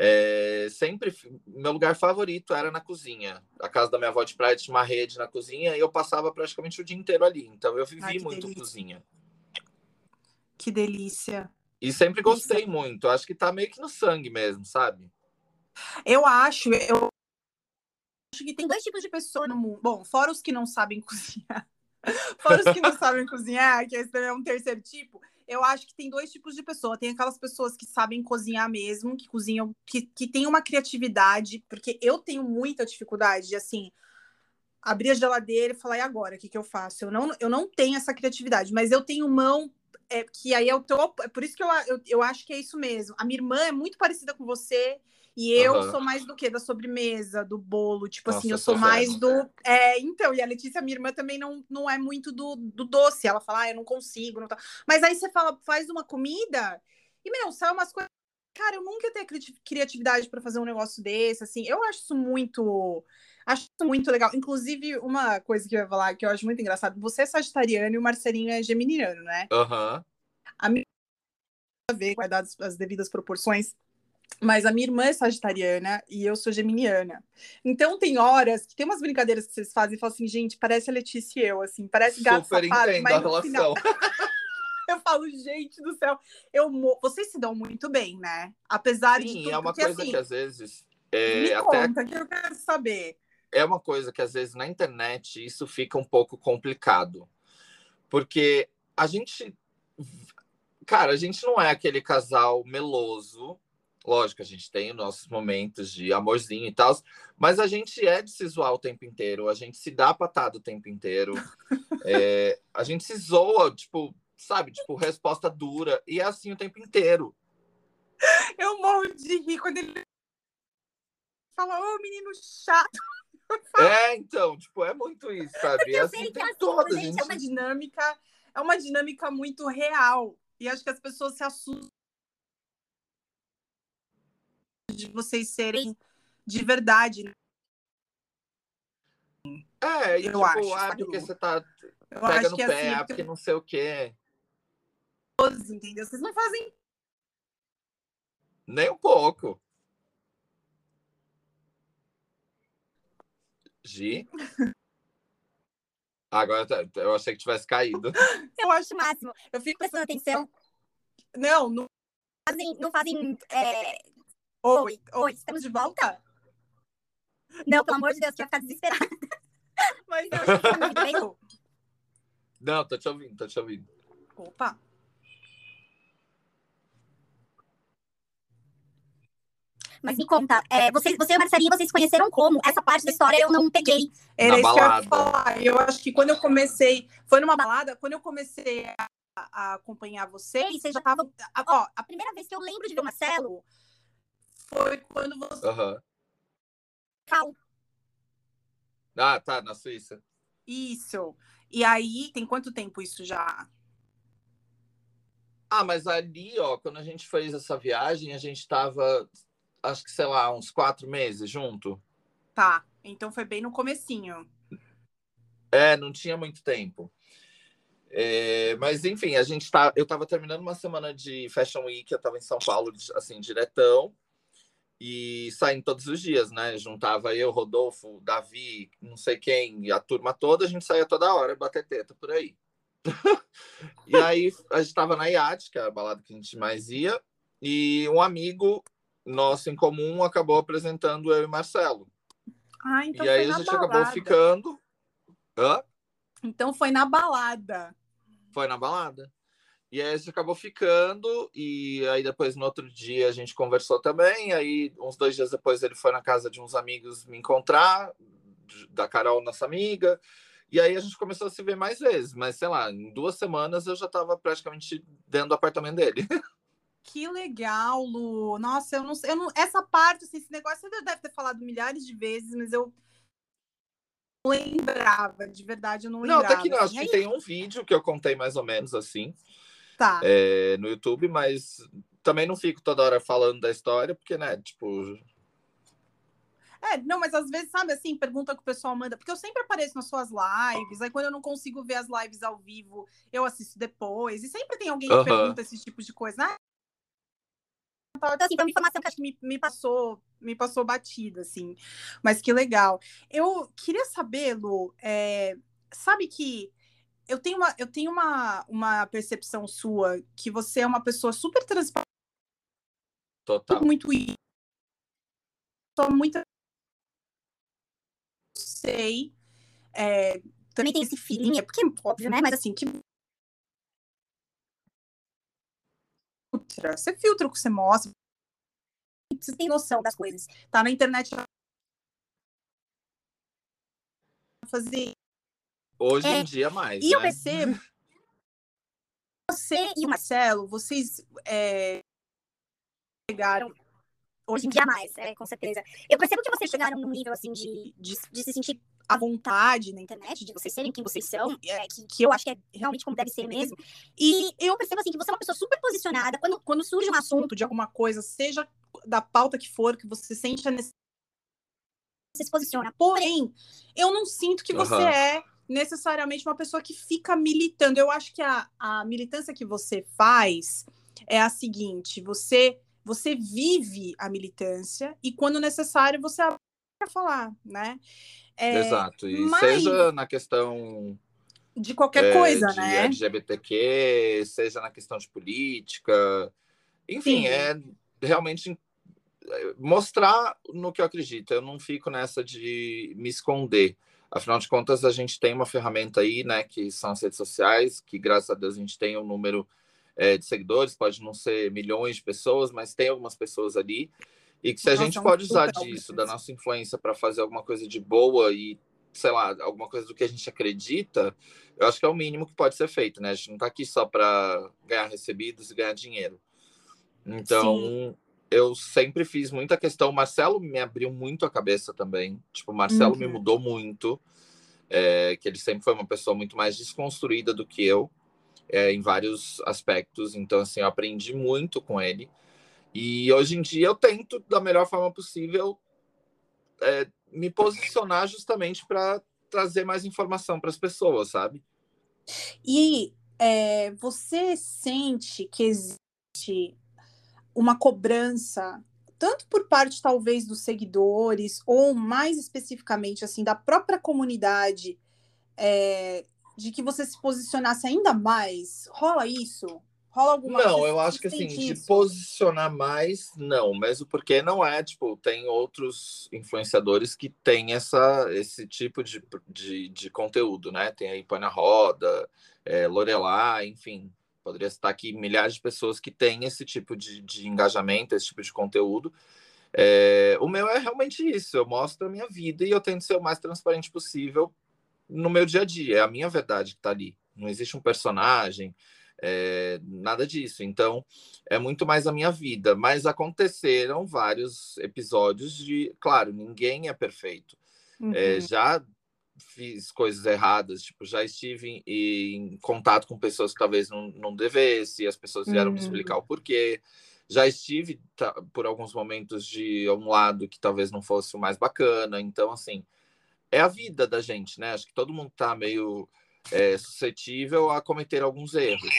É, sempre, meu lugar favorito era na cozinha. A casa da minha avó de praia tinha uma rede na cozinha e eu passava praticamente o dia inteiro ali. Então eu vivi Ai, muito delícia. cozinha. Que delícia. E sempre gostei muito. Acho que tá meio que no sangue mesmo, sabe? Eu acho, eu acho que tem dois tipos de pessoas no mundo. Bom, fora os que não sabem cozinhar. fora os que não sabem cozinhar, que esse também é um terceiro tipo. Eu acho que tem dois tipos de pessoa. Tem aquelas pessoas que sabem cozinhar mesmo, que cozinham, que, que tem uma criatividade, porque eu tenho muita dificuldade de assim abrir a geladeira e falar, e agora, o que, que eu faço? Eu não, eu não tenho essa criatividade, mas eu tenho mão é, que aí é o topo, é por isso que eu, eu, eu acho que é isso mesmo. A minha irmã é muito parecida com você, e eu uhum. sou mais do que? Da sobremesa, do bolo, tipo Nossa, assim, eu sou mais do. É, então, e a Letícia, minha irmã, também não, não é muito do, do doce. Ela fala, ah, eu não consigo. Não tá. Mas aí você fala, faz uma comida, e, meu, sai umas coisas. Cara, eu nunca ia ter criatividade para fazer um negócio desse, assim. Eu acho isso muito. Acho muito legal. Inclusive, uma coisa que eu ia falar que eu acho muito engraçado: você é sagitariano e o Marcelinho é geminiano, né? Aham. Uhum. A minha ver, guardadas as devidas proporções, mas a minha irmã é sagitariana e eu sou geminiana. Então tem horas que tem umas brincadeiras que vocês fazem e falam assim, gente, parece a Letícia e eu, assim, parece gato Super safado, mas a relação. Final... eu falo, gente do céu, eu mo... vocês se dão muito bem, né? Apesar Sim, de tudo, é uma porque, coisa assim, que às vezes é, me até... conta que eu quero saber. É uma coisa que às vezes na internet isso fica um pouco complicado. Porque a gente cara, a gente não é aquele casal meloso Lógico, a gente tem nossos momentos de amorzinho e tal, mas a gente é de se zoar o tempo inteiro, a gente se dá patada o tempo inteiro, é, a gente se zoa, tipo, sabe, tipo, resposta dura, e é assim o tempo inteiro. Eu morro de rir quando ele fala, ô menino chato. É, então, tipo, é muito isso, sabe? Porque é assim, tem toda, gente, gente. É uma dinâmica, é uma dinâmica muito real. E acho que as pessoas se assustam de vocês serem de verdade. Né? É, e, eu tipo, acho. Ah, porque você tá eu pega no pé, assim, ah, porque não sei o quê. Entendeu? Vocês não fazem. Nem um pouco. Gi? Agora tá, eu achei que tivesse caído. Eu acho o máximo. Eu fico prestando atenção. Não, não fazem, não fazem é, Oi, oi, estamos de volta? Não, pelo amor de Deus, que ia ficar desesperada. Mas eu tá bem. Não, tô te ouvindo, tô te ouvindo. Opa. Mas me conta, é, você, você e a Marcelinha, vocês conheceram como? Essa parte da história eu não peguei. Era Na isso balada. que eu ia falar. Eu acho que quando eu comecei, foi numa balada, quando eu comecei a, a acompanhar vocês, vocês já estavam. Ó, a primeira vez que eu lembro de ver o Marcelo foi quando você. Uhum. Ah, tá, na Suíça. Isso. E aí, tem quanto tempo isso já? Ah, mas ali, ó, quando a gente fez essa viagem, a gente tava, acho que, sei lá, uns quatro meses junto. Tá, então foi bem no comecinho. É, não tinha muito tempo. É, mas enfim, a gente tá. Eu tava terminando uma semana de Fashion Week, eu tava em São Paulo, assim, diretão e saindo todos os dias, né? Juntava eu, Rodolfo, Davi, não sei quem, a turma toda, a gente saía toda hora bater teta por aí. e aí a gente estava na Iate, que é a balada que a gente mais ia, e um amigo nosso em comum acabou apresentando eu e Marcelo. Ah, então e aí a gente balada. acabou ficando. Hã? Então foi na balada. Foi na balada. E aí a gente acabou ficando, e aí depois no outro dia a gente conversou também. Aí, uns dois dias depois, ele foi na casa de uns amigos me encontrar, da Carol, nossa amiga. E aí a gente começou a se ver mais vezes, mas sei lá, em duas semanas eu já estava praticamente dentro do apartamento dele. Que legal, Lu. Nossa, eu não sei, eu não, essa parte, assim, esse negócio você deve ter falado milhares de vezes, mas eu não lembrava, de verdade, eu não lembrava. Não, até que não, acho que tem um vídeo que eu contei mais ou menos assim. Tá. É, no YouTube, mas também não fico toda hora falando da história, porque, né, tipo. É, não, mas às vezes, sabe assim, pergunta que o pessoal manda, porque eu sempre apareço nas suas lives, aí quando eu não consigo ver as lives ao vivo, eu assisto depois, e sempre tem alguém que pergunta esse tipo de coisa, né? Então, assim, foi uma informação que acho que me, me passou, me passou batida, assim. Mas que legal. Eu queria saber, Lu, é, sabe que eu tenho uma, eu tenho uma, uma percepção sua que você é uma pessoa super transparente. Total. Muito só muita sei. É, também tem esse feeling, é porque óbvio, né? Mas assim, que filtra. Você filtra o que você mostra. Você tem noção das coisas. Tá na internet fazer. Hoje É, em dia mais. E eu né? percebo. Você e o Marcelo, vocês é, chegaram Hoje em dia mais, é, com certeza. Eu percebo que vocês chegaram num nível assim de, de, de se sentir à vontade na internet. de vocês serem quem vocês são, É, que, que eu acho que é realmente como deve ser mesmo. E eu percebo assim que você é uma pessoa super posicionada. Quando, quando surge um assunto, de alguma coisa, seja da pauta que for, que você sente a necessidade. você se posiciona. Porém, eu não sinto que você Aham. é necessariamente uma pessoa que fica militando. Eu acho que a, a militância que você faz é a seguinte: você você vive a militância e quando necessário você abre para falar, né? É, Exato. E mas- seja na questão de qualquer é, coisa, de né? LGBTQ, seja na questão de política. Enfim, Sim. é realmente é, mostrar no que eu acredito. Eu não fico nessa de me esconder. Afinal de contas, a gente tem uma ferramenta aí, né, que são as redes sociais, que graças a Deus a gente tem um número é, de seguidores, pode não ser milhões de pessoas, mas tem algumas pessoas ali. E que se a Nossa, gente é pode usar disso, da nossa influência, para fazer alguma coisa de boa e, sei lá, alguma coisa do que a gente acredita, eu acho que é o mínimo que pode ser feito, né? A gente não está aqui só para ganhar recebidos e ganhar dinheiro. Então, eu sempre fiz muita questão. O Marcelo me abriu muito a cabeça também. Tipo, o Marcelo me Uhum. mudou muito. é, que ele sempre foi uma pessoa muito mais desconstruída do que eu, é, em vários aspectos. Então, assim, eu aprendi muito com ele. E hoje em dia eu tento, da melhor forma possível, é, me posicionar justamente para trazer mais informação para as pessoas, sabe? E é, você sente que existe uma cobrança, tanto por parte, talvez, dos seguidores, ou mais especificamente, assim, da própria comunidade, é, de que você se posicionasse ainda mais? Rola isso? Rola alguma Não, eu acho que assim, de isso? posicionar mais, não, mesmo porque não é, tipo, tem outros influenciadores que têm essa, esse tipo de, de, de conteúdo, né? Tem aí Põe na Roda, é, Lorelai, enfim, poderia citar aqui milhares de pessoas que têm esse tipo de, de engajamento, esse tipo de conteúdo. É, o meu é realmente isso, eu mostro a minha vida e eu tento ser o mais transparente possível no meu dia a dia, é a minha verdade que está ali. Não existe um personagem, é, nada disso. Então, é muito mais a minha vida. Mas aconteceram vários episódios de. Claro, ninguém é perfeito. Uhum. É, já fiz coisas erradas, tipo, já estive em, em contato com pessoas que talvez não, não devesse, e as pessoas vieram me Uhum. explicar o porquê. Já estive tá, por alguns momentos de um lado que talvez não fosse o mais bacana. Então, assim, é a vida da gente, né? Acho que todo mundo tá meio é, suscetível a cometer alguns erros.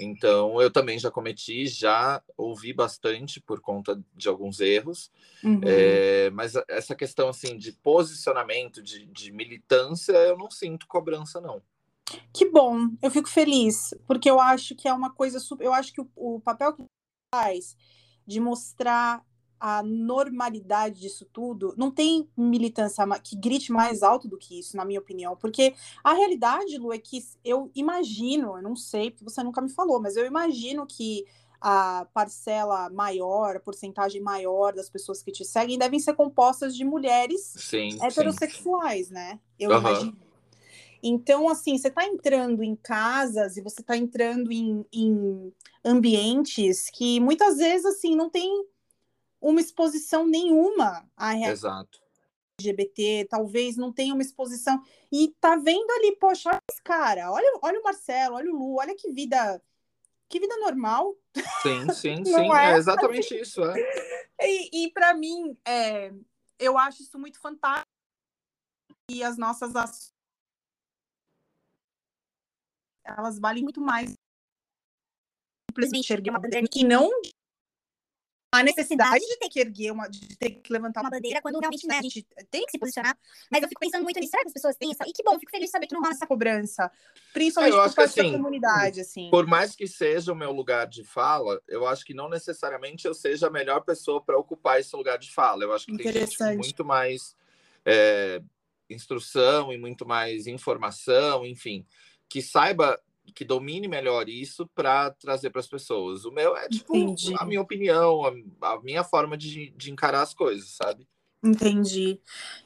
Então, eu também já cometi, já ouvi bastante por conta de alguns erros. Uhum. É, mas essa questão assim de posicionamento, de, de militância, eu não sinto cobrança, não. Que bom, eu fico feliz, porque eu acho que é uma coisa super. Eu acho que o, o papel que faz de mostrar a normalidade disso tudo, não tem militância que grite mais alto do que isso, na minha opinião, porque a realidade, Lu, é que eu imagino, eu não sei, porque você nunca me falou, mas eu imagino que a parcela maior, a porcentagem maior das pessoas que te seguem devem ser compostas de mulheres Sim, sim. heterossexuais, né? Eu Aham. imagino. Então, assim, você está entrando em casas e você está entrando em, em ambientes que muitas vezes, assim, não tem uma exposição nenhuma à Exato. LGBT, talvez não tenha uma exposição. E tá vendo ali, poxa, olha esse cara, olha, olha o Marcelo, olha o Lu, olha que vida, que vida normal. Sim, sim, sim. é? É exatamente isso, é. E, e para mim, é, eu acho isso muito fantástico. E as nossas ações, elas valem muito mais simplesmente erguer uma bandeira e não a necessidade de ter que erguer uma, de ter que levantar uma bandeira quando realmente né, a gente tem que se posicionar. Mas eu fico pensando muito nisso, será que as pessoas pensam? E que bom, fico feliz de saber que não rola essa cobrança. Principalmente eu por parte que, assim, da comunidade, assim. Por mais que seja o meu lugar de fala, eu acho que não necessariamente eu seja a melhor pessoa para ocupar esse lugar de fala. Eu acho que tem gente com muito mais é, instrução e muito mais informação, enfim, que saiba que domine melhor isso para trazer para as pessoas. O meu é tipo Entendi. a minha opinião, a, a minha forma de, de encarar as coisas, sabe? Entendi.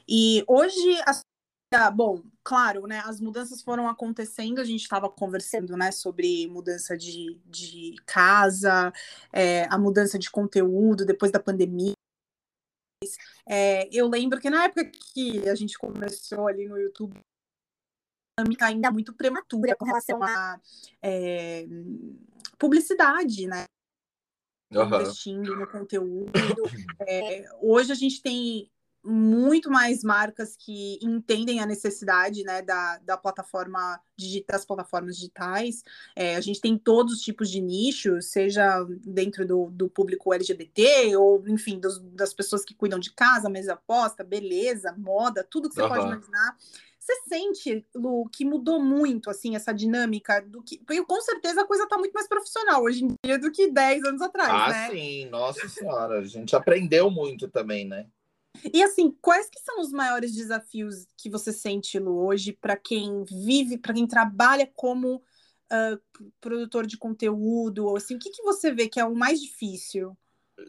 E hoje, a, bom, claro, né? As mudanças foram acontecendo. A gente estava conversando, né, sobre mudança de, de casa, é, a mudança de conteúdo depois da pandemia. É, eu lembro que na época que a gente começou ali no YouTube, dinâmica ainda muito prematura com relação à é, publicidade, né? Uhum. Investindo no conteúdo. É, hoje a gente tem muito mais marcas que entendem a necessidade né, da, da plataforma das plataformas digitais. É, a gente tem todos os tipos de nichos, seja dentro do, do público LGBT, ou enfim, dos, das pessoas que cuidam de casa, mesa aposta, beleza, moda, tudo que você uhum. pode imaginar. Você sente, Lu, que mudou muito assim essa dinâmica do que. Porque com certeza a coisa está muito mais profissional hoje em dia do que 10 anos atrás, ah, né? Sim, nossa senhora, a gente aprendeu muito também, né? E assim, quais que são os maiores desafios que você sente, Lu, hoje, para quem vive, para quem trabalha como uh, produtor de conteúdo? Ou assim, o que, que você vê que é o mais difícil?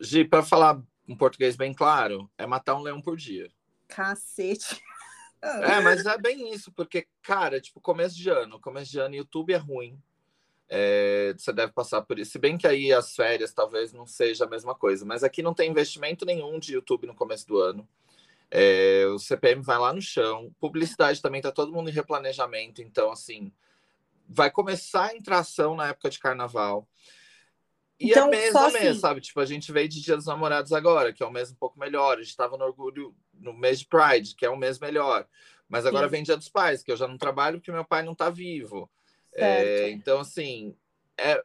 Gi, para falar um português bem claro, é matar um leão por dia. Cacete. É, mas é bem isso, porque, cara, tipo, começo de ano, começo de ano, YouTube é ruim. É, você deve passar por isso. Se bem que aí as férias talvez não seja a mesma coisa, mas aqui não tem investimento nenhum de YouTube no começo do ano. É, o CPM vai lá no chão, publicidade também tá todo mundo em replanejamento, então assim vai começar a entrar ação na época de carnaval. E é então, é mês a mês, assim... sabe? Tipo, a gente veio de Dia dos Namorados agora, que é um mês um pouco melhor. A gente estava no orgulho no mês de Pride, que é um mês melhor. Mas agora Sim. vem Dia dos Pais, que eu já não trabalho porque meu pai não está vivo. É, então, assim, é,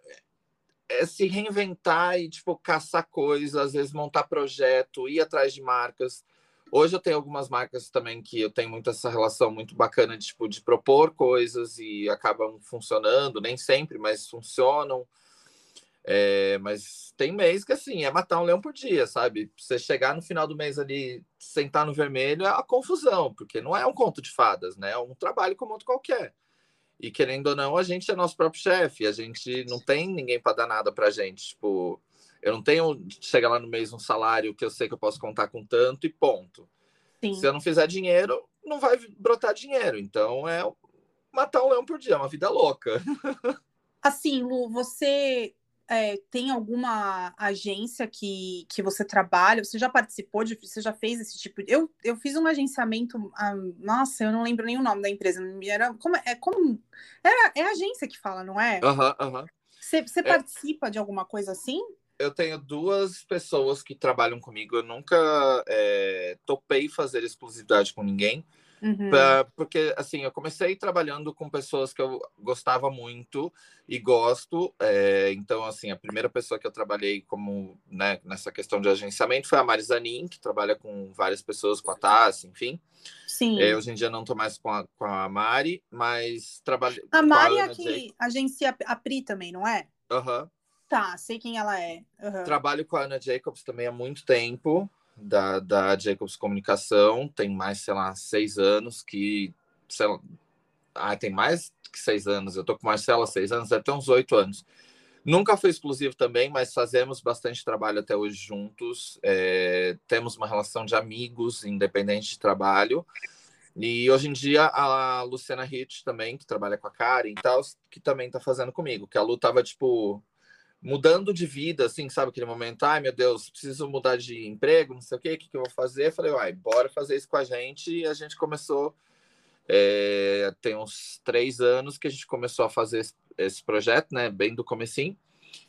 é, se reinventar e, tipo, caçar coisas, às vezes montar projeto, ir atrás de marcas. Hoje eu tenho algumas marcas também que eu tenho muito essa relação muito bacana de, tipo, de propor coisas e acabam funcionando, nem sempre, mas funcionam. É, mas tem mês que assim é matar um leão por dia, sabe? Você chegar no final do mês ali, sentar no vermelho, é a confusão, porque não é um conto de fadas, né? É um trabalho como outro qualquer. E querendo ou não, a gente é nosso próprio chefe, a gente não tem ninguém para dar nada pra gente. Tipo, eu não tenho chegar lá no mês um salário que eu sei que eu posso contar com tanto e ponto. Sim. Se eu não fizer dinheiro, não vai brotar dinheiro. Então é matar um leão por dia, é uma vida louca. Assim, Lu, você é, tem alguma agência que, que você trabalha? Você já participou de, você já fez esse tipo de... Eu, eu fiz um agenciamento, ah, nossa, eu não lembro nem o nome da empresa. Era como é como é, é a agência que fala, não é? Aham, uhum, aham. Uhum. Você, você é... participa de alguma coisa assim? Eu tenho duas pessoas que trabalham comigo. Eu nunca é, topei fazer exclusividade com ninguém. Uhum. Pra, porque, assim, eu comecei trabalhando com pessoas que eu gostava muito e gosto. É, então, assim, a primeira pessoa que eu trabalhei como, né, nessa questão de agenciamento foi a Marizanin, que trabalha com várias pessoas, com a Tassi, enfim. Sim. É, hoje em dia não estou mais com a, com a Mari, mas trabalho. A Mari é a que agencia a Pri também, não é? Aham. Uhum. Tá, sei quem ela é. Uhum. Trabalho com a Ana Jacobs também há muito tempo da, da Jacobs Comunicação, tem mais, sei lá, seis anos que, sei lá, ah, tem mais que seis anos, eu tô com Marcela seis anos, ter uns oito anos. Nunca foi exclusivo também, mas fazemos bastante trabalho até hoje juntos. É, temos uma relação de amigos, independente de trabalho. E hoje em dia a Luciana Hitch também, que trabalha com a Karen e tal, que também está fazendo comigo. Que a Lu tava, tipo, mudando de vida, assim, sabe? Aquele momento, ai meu Deus, preciso mudar de emprego, não sei o quê, o que, que eu vou fazer? falei, uai, bora fazer isso com a gente. E a gente começou, é, tem uns três anos que a gente começou a fazer esse, esse projeto, né? Bem do comecinho.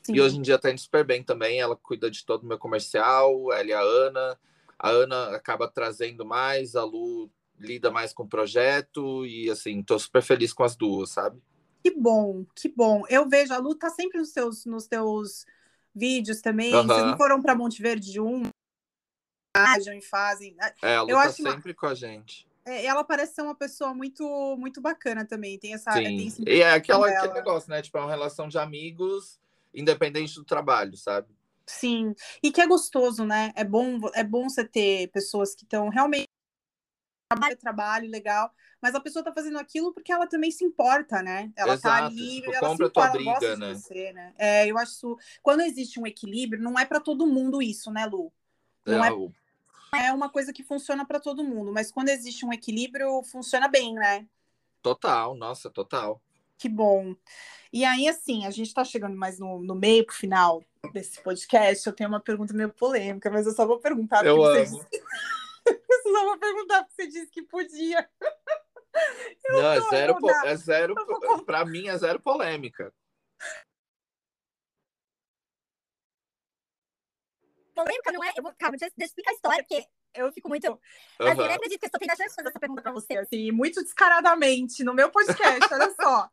Sim. E hoje em dia tá indo super bem também. Ela cuida de todo o meu comercial, ela e a Ana. A Ana acaba trazendo mais, a Lu lida mais com o projeto e assim, tô super feliz com as duas, sabe? Que bom, que bom. Eu vejo a Lu tá sempre nos teus, nos teus vídeos também. Aham. Vocês não foram para Monte Verde um? Viajam e fazem. É, a Lu Eu tá acho uma- sempre com a gente. É, ela parece ser uma pessoa muito, muito bacana também. Tem essa. Sim. Tem esse- E é aquela, aquele negócio, né? Tipo, é uma relação de amigos, independente do trabalho, sabe? Sim. E que é gostoso, né? É bom, é bom você ter pessoas que estão realmente trabalho, trabalho legal, mas a pessoa tá fazendo aquilo porque ela também se importa, né? Ela tá Exato, ali, tipo, ela compra se importa, ela gosta briga, de né? você, né? É, eu acho quando existe um equilíbrio, não é para todo mundo isso, né, Lu? Não é- o- É uma coisa que funciona para todo mundo, mas quando existe um equilíbrio, funciona bem, né? Total, nossa, total. Que bom. E aí, assim, a gente está chegando mais no, no meio pro final desse podcast. Eu tenho uma pergunta meio polêmica, mas eu só vou perguntar Eu porque você amo. disse... eu só vou perguntar porque você disse que podia. Não, é zero, não po- é zero, Eu vou pra mim é zero polêmica. Polêmica não é. Eu vou, calma, deixa, deixa eu explicar a história, porque eu fico muito. Mas eu Aham. nem acredito que eu estou tendo a chance de fazer essa pergunta pra você. Assim, muito descaradamente no meu podcast, olha só.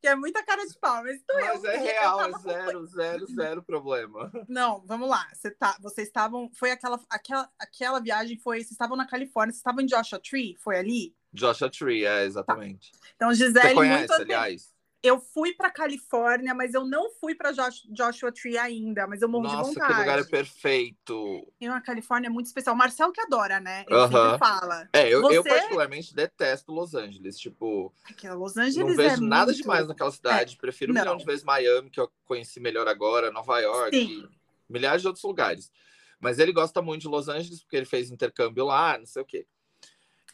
Que é muita cara de pau, mas então Mas eu, é real, é zero, zero, zero problema. Não, vamos lá. Você tá, vocês estavam. Foi aquela, aquela, aquela viagem, foi. Vocês estavam na Califórnia, vocês estavam em Joshua Tree? Foi ali? Joshua Tree, é, exatamente. Então, Você Gisele, conhece, muito aliás? Eu fui para Califórnia, mas eu não fui para Joshua Tree ainda, mas eu morro de Nossa, vontade. que lugar é perfeito. E a Califórnia é muito especial. O Marcel que adora, né? Ele Aham. sempre fala. É, eu, eu Você- particularmente detesto Los Angeles. Tipo, Que Los não Angeles vejo é nada muito... demais naquela cidade. Prefiro um Não. milhão de vezes Miami, que eu conheci melhor agora, Nova York, Sim. milhares de outros lugares. Mas ele gosta muito de Los Angeles, porque ele fez intercâmbio lá, não sei o quê.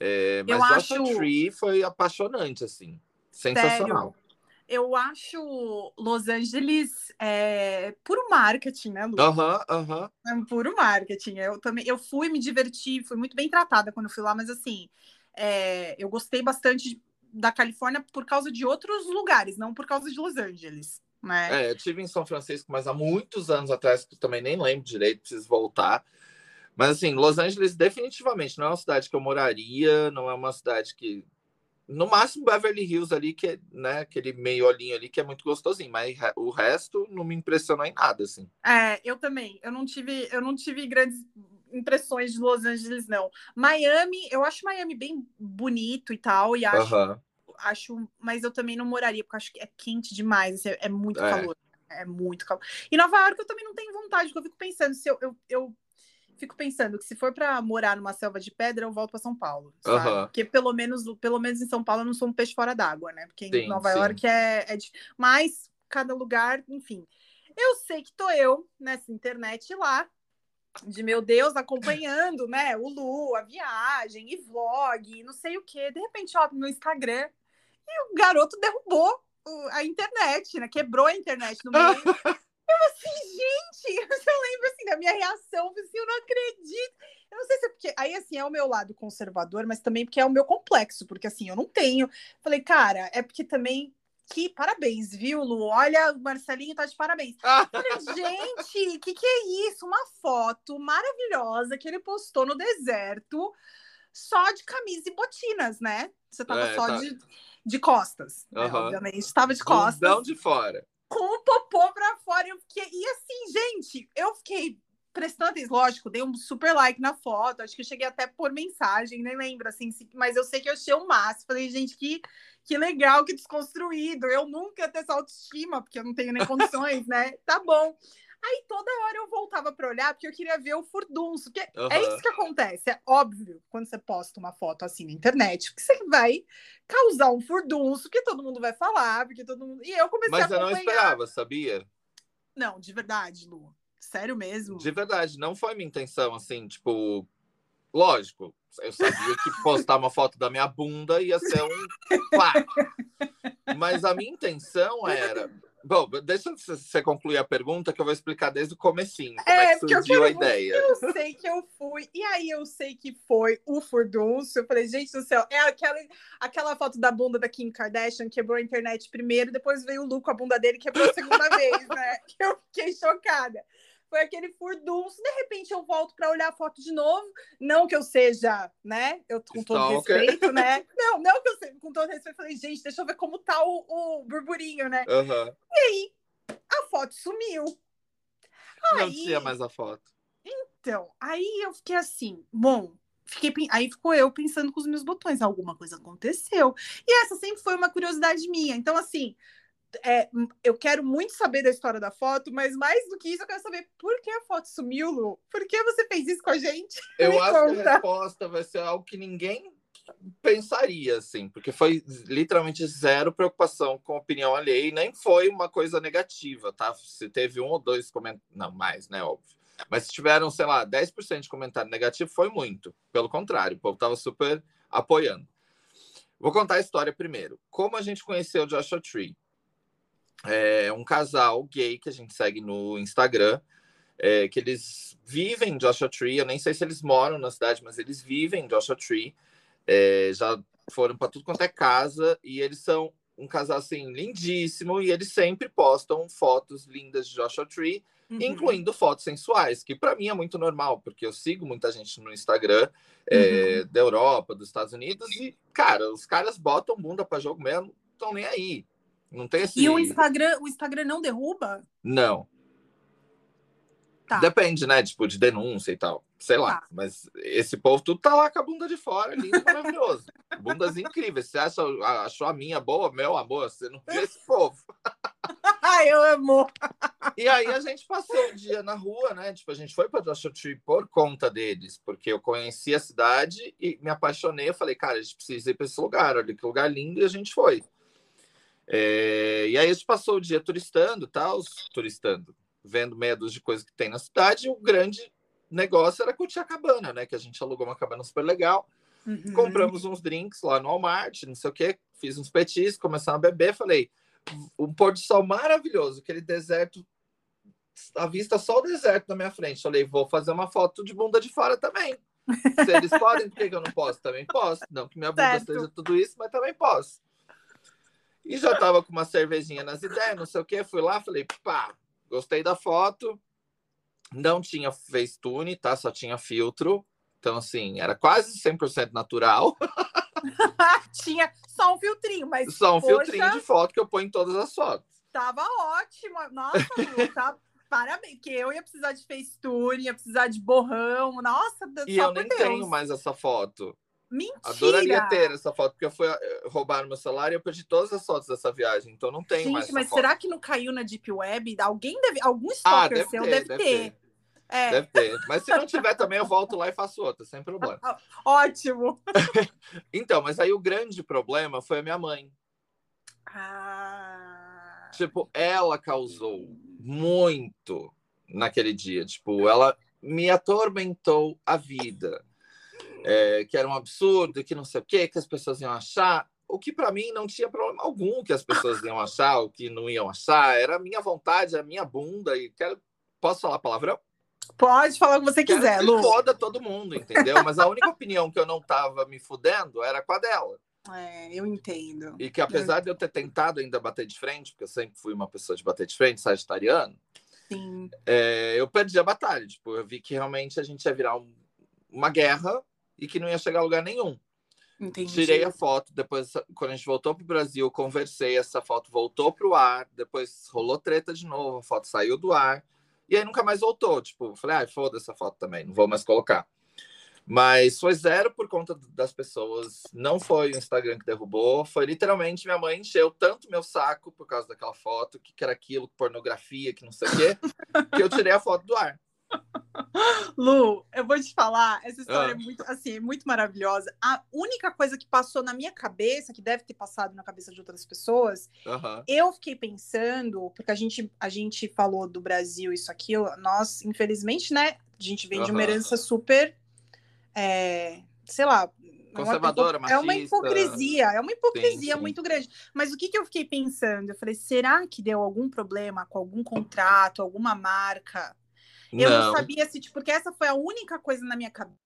É, Eu mas Joshua acho- Tree foi apaixonante, assim. Sensacional. Eu acho Los Angeles é, puro marketing, né, Lu? Aham, aham. É um puro marketing. Eu também eu fui me divertir, fui muito bem tratada quando fui lá, mas assim, é, eu gostei bastante da Califórnia por causa de outros lugares, não por causa de Los Angeles, né? É, eu tive em São Francisco, mas há muitos anos atrás, que eu também nem lembro direito, preciso voltar. Mas assim, Los Angeles definitivamente não é uma cidade que eu moraria, não é uma cidade que. No máximo Beverly Hills ali, que é, né, aquele meio olhinho ali que é muito gostosinho, mas o resto não me impressionou em nada, assim. É, eu também. Eu não tive, eu não tive grandes impressões de Los Angeles, não. Miami, eu acho Miami bem bonito e tal, e acho, acho, mas eu também não moraria, porque acho que é quente demais, assim, é, é muito É. calor. É muito calor. E Nova York eu também não tenho vontade, porque eu fico pensando, se eu, eu, eu fico pensando que se for para morar numa selva de pedra, eu volto para São Paulo, sabe? Aham. Porque pelo menos, pelo menos em São Paulo eu não sou um peixe fora d'água, né? Porque em Sim, Nova sim. York é, é de... Mas cada lugar, enfim. Eu sei que tô eu nessa internet lá, de meu Deus, acompanhando, né? O Lu, a viagem, e vlog, não sei o quê. De repente, ó, no Instagram, e o garoto derrubou a internet, né? Quebrou a internet no meio. Eu assim, gente, eu lembro assim da minha reação, assim, eu não acredito. Eu não sei se é porque. Aí, assim, é o meu lado conservador, mas também porque é o meu complexo, porque assim, eu não tenho. Falei, cara, é porque também. Que parabéns, viu, Lu? Olha, o Marcelinho tá de parabéns. Falei, gente, o que, que é isso? Uma foto maravilhosa que ele postou no deserto, só de camisa e botinas, né? Você tava É, só tá. de, de costas, né? Aham. obviamente. Estava de costas Bundão de fora. Com o popô pra fora. Eu fiquei... E assim, gente, eu fiquei prestando atenção. Lógico, dei um super like na foto. Acho que eu cheguei até por mensagem, nem lembro, assim. Mas eu sei que eu achei o máximo. Falei, gente, que, que legal, que desconstruído. Eu nunca ia ter essa autoestima, porque eu não tenho nem condições, né? Tá bom. Aí toda hora eu voltava pra olhar, porque eu queria ver o furdunço. Porque é Aham. isso que acontece. É óbvio, quando você posta uma foto assim na internet, que você vai causar um furdunço, porque todo mundo vai falar, porque todo mundo. E eu comecei Mas a eu não acompanhar. esperava, sabia? Não, de verdade, Lu. Sério mesmo? De verdade, não foi minha intenção, assim, tipo. Lógico, eu sabia que postar uma foto da minha bunda ia ser um. Pá. Mas a minha intenção era. Bom, deixa você concluir a pergunta que eu vou explicar desde o comecinho. Como é, É, que surgiu a ideia. Eu sei que eu fui, e aí eu sei que foi o furdunço. Eu falei, gente do céu, é aquela, aquela foto da bunda da Kim Kardashian, quebrou a internet primeiro, depois veio o Lu com a bunda dele quebrou a segunda vez, né? Eu fiquei chocada. Foi aquele furdunço. De repente eu volto para olhar a foto de novo. Não que eu seja, né? Eu com todo Stalker. respeito, né? Não, não que eu seja, com todo respeito. Eu falei, gente, deixa eu ver como tá o, o burburinho, né? Aham. E aí, a foto sumiu. Não Aí- tinha mais a foto. Então, aí eu fiquei assim, bom, fiquei, aí ficou eu pensando com os meus botões, alguma coisa aconteceu. E essa sempre foi uma curiosidade minha. Então, assim, é, eu quero muito saber da história da foto, mas mais do que isso, eu quero saber por que a foto sumiu, Lu? Por que você fez isso com a gente? Eu acho que conta. a resposta vai ser algo que ninguém pensaria, assim, porque foi literalmente zero preocupação com a opinião alheia e nem foi uma coisa negativa, tá? Se teve um ou dois comentários, não, mais, né, óbvio. Mas se tiveram, sei lá, 10% de comentário negativo, foi muito. Pelo contrário, o povo tava super apoiando. Vou contar a história primeiro. Como a gente conheceu o Joshua Tree? É um casal gay que a gente segue no Instagram, é, que eles vivem em Joshua Tree. Eu nem sei se eles moram na cidade, mas eles vivem em Joshua Tree. É, já foram para tudo quanto é casa e eles são um casal assim lindíssimo e eles sempre postam fotos lindas de Joshua Tree, Uhum. incluindo fotos sensuais, que para mim é muito normal, porque eu sigo muita gente no Instagram é, da Europa, dos Estados Unidos e cara, os caras botam bunda para jogo mesmo, estão nem aí. Não tem esse E o Instagram, o Instagram não derruba? não. Tá. Depende, né? Tipo, de denúncia e tal. Sei lá. Tá. Mas esse povo tudo tá lá com a bunda de fora, lindo, maravilhoso. Bundas incríveis. Você acha, achou a minha boa? Meu amor, você não vê esse povo. Ai, eu amo. E aí a gente passou o dia na rua, né? Tipo, a gente foi para Joshua por conta deles, porque eu conheci a cidade e me apaixonei. Eu falei, cara, a gente precisa ir para esse lugar, olha que lugar lindo, e a gente foi. É, E aí a gente passou o dia turistando, tal, turistando, vendo meia dúzia de coisas que tem na cidade. E o grande negócio era curtir a cabana, né? Que a gente alugou uma cabana super legal. Uhum. Compramos uns drinks lá no Walmart, não sei o quê, fiz uns petis, começamos a beber, falei, um pôr do sol maravilhoso, aquele deserto, a vista só o deserto na minha frente. Falei, vou fazer uma foto de bunda de fora também. Se eles podem, por que, que eu não posso? Também posso. Não que minha bunda Certo. seja tudo isso, mas também posso. E já tava com uma cervejinha nas ideias, não sei o quê, fui lá, falei, pá, gostei da foto. Não tinha Facetune, tá? Só tinha filtro. Então, assim, era quase 100% natural. Tinha só um filtrinho, mas Só um Poxa. filtrinho de foto que eu ponho em todas as fotos. tava ótimo. Nossa, Lu, tá... parabéns. Porque eu ia precisar de Facetune, ia precisar de borrão. Nossa, E só eu nem Deus. tenho mais essa foto. Mentira. Adoraria ter essa foto, porque eu fui eh, roubar meu celular e eu perdi todas as fotos dessa viagem, então não tenho mais Gente, mas foto. será que não caiu na Deep Web? Alguém deve. Algum Ah, stalker deve seu ter, deve, deve ter. ter. É, Deve ter. Mas se não tiver também, eu volto lá e faço outra, sem problema. ótimo. Então, mas aí o grande problema foi a minha mãe. Ah. Tipo, ela causou muito naquele dia. Tipo, ela me atormentou a vida. É, que era um absurdo, que não sei o quê, que as pessoas iam achar. O que para mim não tinha problema algum que as pessoas iam achar, o que não iam achar. Era a minha vontade, a minha bunda. E quero... Posso falar palavrão? Pode falar o que você Quero quiser, que Lu. foda todo mundo, entendeu? Mas a única opinião que eu não tava me fudendo era com a dela. É, eu entendo. E que apesar de eu ter tentado ainda bater de frente, porque eu sempre fui uma pessoa de bater de frente, sagitariano, Sim. é, eu perdi a batalha. Tipo, eu vi que realmente a gente ia virar um- uma guerra e que não ia chegar a lugar nenhum. Entendi. Tirei a foto, depois, quando a gente voltou pro Brasil, conversei, essa foto voltou pro ar, depois rolou treta de novo, a foto saiu do ar, e aí nunca mais voltou. Tipo, falei, ah, foda essa foto também, não vou mais colocar. Mas foi zero por conta das pessoas, não foi o Instagram que derrubou, foi literalmente minha mãe encheu tanto meu saco por causa daquela foto, que, que era aquilo, pornografia, que não sei o quê, que eu tirei a foto do ar. Lu, eu vou te falar, essa história Ah. é muito, assim, é muito maravilhosa. A única coisa que passou na minha cabeça, que deve ter passado na cabeça de outras pessoas, eu fiquei pensando, porque a gente, a gente falou do Brasil, isso, aquilo, nós, infelizmente, né, a gente vem de uma herança super, é, sei lá, é uma- Conservadora, É uma hipocrisia, é uma hipocrisia sim. muito grande. Mas o que, que eu fiquei pensando? Eu falei, será que deu algum problema com algum contrato, alguma marca? Eu não. sabia se, tipo, porque essa foi a única coisa na minha cabeça.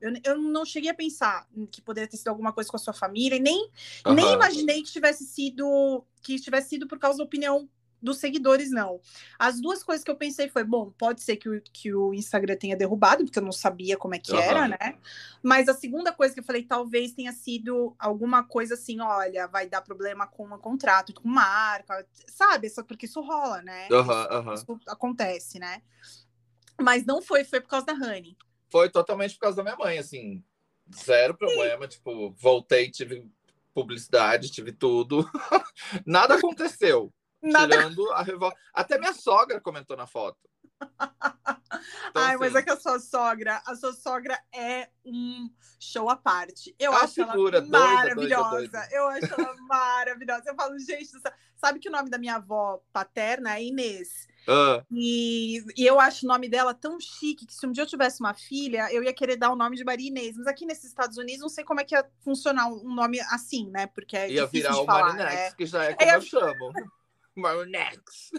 Eu, eu não cheguei a pensar que poderia ter sido alguma coisa com a sua família, e nem, nem imaginei que tivesse sido que tivesse sido por causa da opinião dos seguidores, não. As duas coisas que eu pensei foi, bom, pode ser que o, que o Instagram tenha derrubado, porque eu não sabia como é que era, né? Mas a segunda coisa que eu falei, talvez tenha sido alguma coisa assim, olha, vai dar problema com o contrato, com marca, sabe? Só porque isso rola, né? Isso- isso acontece, né? Mas não foi, foi por causa da Honey. Foi totalmente por causa da minha mãe, assim. Zero problema. Tipo, voltei, tive publicidade, tive tudo. Nada aconteceu. Nada. Tirando a revolta. Até minha sogra comentou na foto. Então, Ai, mas assim, é que a sua sogra, a sua sogra é um show à parte. Eu É acho figura ela doida, maravilhosa. doida, doida. Eu acho ela maravilhosa. Eu falo, gente, sabe que o nome da minha avó paterna é Inês. ah, E, e eu acho o nome dela tão chique que se um dia eu tivesse uma filha, eu ia querer dar o nome de Maria Inês. Mas aqui nesses Estados Unidos, não sei como é que ia funcionar um nome assim, né? Porque é ia virar de o falar, Marinex, né? que já é como É. eu chamo. Marinex.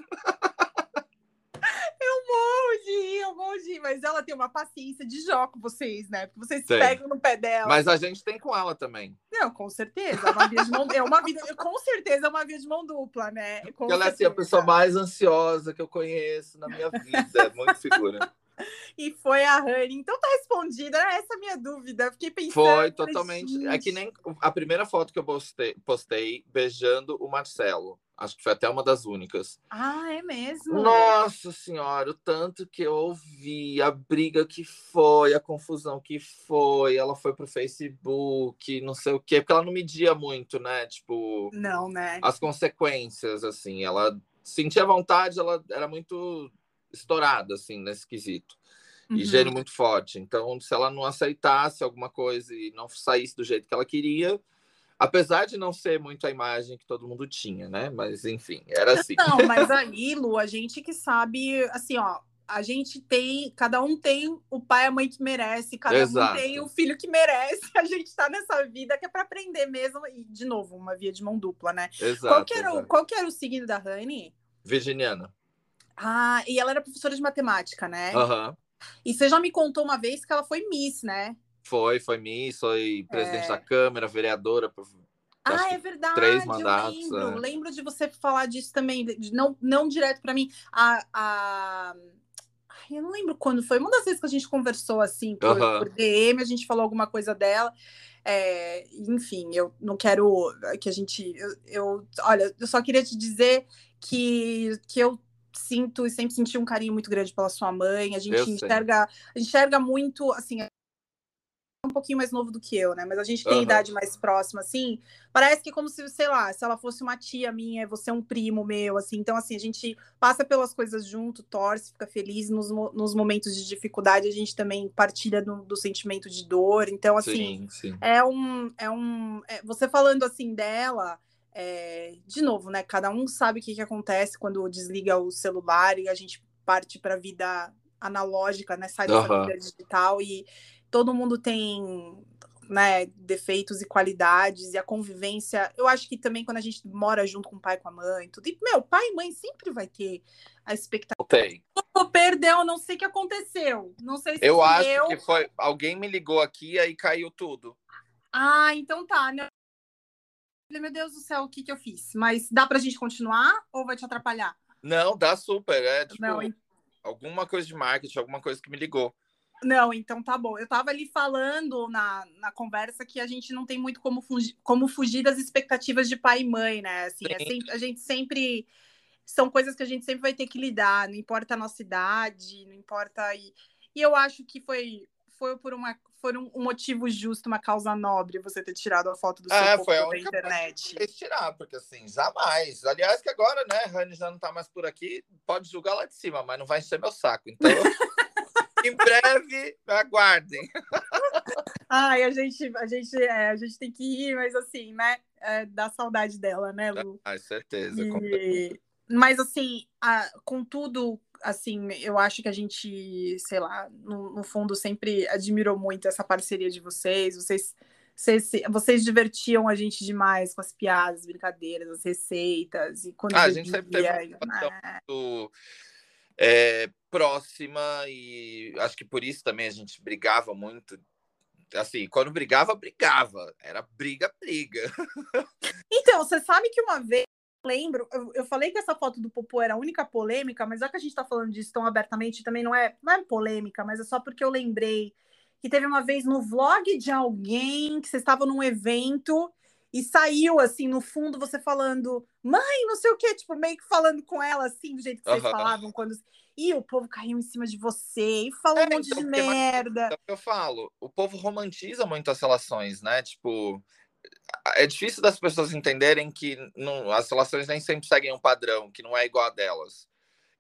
Morro de rir, eu morro de rir, mas ela tem uma paciência de jó com vocês, né? Porque vocês se pegam no pé dela. Mas a gente tem com ela também. Não, com certeza. É uma via de mão, é uma vida, com certeza é uma via de mão dupla, né? Com ela é assim, a certeza. pessoa mais ansiosa que eu conheço na minha vida. É muito figura. E foi a Honey. Então tá respondida, era essa a minha dúvida. Eu fiquei pensando. Foi totalmente. É que gente, nem a primeira foto que eu postei, postei beijando o Marcelo. Acho que foi até uma das únicas. Ah, é mesmo? Nossa senhora, o tanto que eu ouvi, a briga que foi, a confusão que foi. Ela foi pro Facebook, não sei o quê, porque ela não media muito, né? Tipo, Não, né? as consequências, assim. Ela sentia vontade, ela era muito estourada, assim, nesse quesito. E Uhum. gênio muito forte. Então, se ela não aceitasse alguma coisa e não saísse do jeito que ela queria, apesar de não ser muito a imagem que todo mundo tinha, né? Mas, enfim, era assim. Não, mas aí, Lu, a gente que sabe, assim, ó. A gente tem, cada um tem o pai e a mãe que merece, cada Exato. um tem o filho que merece. A gente tá nessa vida que é para aprender mesmo. E, de novo, uma via de mão dupla, né? Exato. Qual que, era o, qual que era o signo da Honey? Virginiana. Ah, e ela era professora de matemática, né? Aham. E você já me contou uma vez que ela foi Miss, né? Foi, foi Miss, foi presidente É. da Câmara, vereadora. por- Ah, é verdade. três mandatos, eu lembro. é. Lembro de você falar disso também, não, não direto para mim. A, a... Ai, Eu não lembro quando foi. Uma das vezes que a gente conversou assim por, por DM, a gente falou alguma coisa dela. É, enfim, eu não quero que a gente. Eu, eu- olha, eu só queria te dizer que, que eu sinto e sempre senti um carinho muito grande pela sua mãe. A gente Eu enxerga, enxerga muito assim. Um pouquinho mais novo do que eu, né? Mas a gente tem Aham. idade mais próxima, assim. Parece que é como se, sei lá, se ela fosse uma tia minha, você é um primo meu, assim. Então, assim, a gente passa pelas coisas junto, torce, fica feliz. Nos, nos momentos de dificuldade, a gente também partilha do, do sentimento de dor. Então, assim, Sim, sim. é um. É um é- você falando assim dela, é, de novo, né? Cada um sabe o que, que acontece quando desliga o celular e a gente parte para a vida analógica, né? Sai dessa Aham. vida digital e todo mundo tem né, defeitos e qualidades, e a convivência. Eu acho que também quando a gente mora junto com o pai e com a mãe, tudo. E, meu, pai e mãe sempre vai ter a expectativa. Voltei. Pô, Perdeu, não sei o que aconteceu. Não sei se Eu acho eu. que foi. Alguém me ligou aqui e aí caiu tudo. Ah, então tá. né? Meu Deus do céu, o que, que eu fiz? Mas dá pra gente continuar ou vai te atrapalhar? Não, dá super. É tipo Não, alguma coisa de marketing, alguma coisa que me ligou. Não, então tá bom. Eu tava ali falando na, na conversa que a gente não tem muito como fugir, como fugir das expectativas de pai e mãe, né? Assim, é sempre- a gente sempre. São coisas que a gente sempre vai ter que lidar, não importa a nossa idade, não importa. E, e eu acho que foi, foi por uma, foi um, motivo justo, uma causa nobre você ter tirado a foto do seu É, foi a da única internet. Quis tirar, porque assim, jamais. Aliás, que agora, né, Rani já não tá mais por aqui, pode julgar lá de cima, mas não vai encher meu saco. Então, em breve, aguardem. Ai, a gente, a gente, é, a gente tem que rir, mas assim, né? É, dá saudade dela, né, Lu? Ah, certeza. E- Mas assim, a- contudo, assim, eu acho que a gente, sei lá, no, no fundo sempre admirou muito essa parceria de vocês. Vocês, vocês, vocês divertiam a gente demais com as piadas, brincadeiras, as receitas e quando Ah, a gente sempre teve uma né? muito, é, próxima e acho que por isso também a gente brigava muito. Assim, quando brigava, brigava. Era briga, briga. Então, você sabe que uma vez lembro, eu, eu, falei que essa foto do Popô era a única polêmica, mas já que a gente tá falando disso tão abertamente, também não é, não é polêmica, mas é só porque eu lembrei que teve uma vez no vlog de alguém que você estava num evento e saiu assim no fundo você falando, mãe, não sei o que, tipo, meio que falando com ela assim, do jeito que vocês falavam quando. E o povo caiu em cima de você e falou é, um monte então, de merda. É o que eu falo, o povo romantiza muito as relações, né? Tipo, é difícil das pessoas entenderem que não, as relações nem sempre seguem um padrão, que não é igual a delas.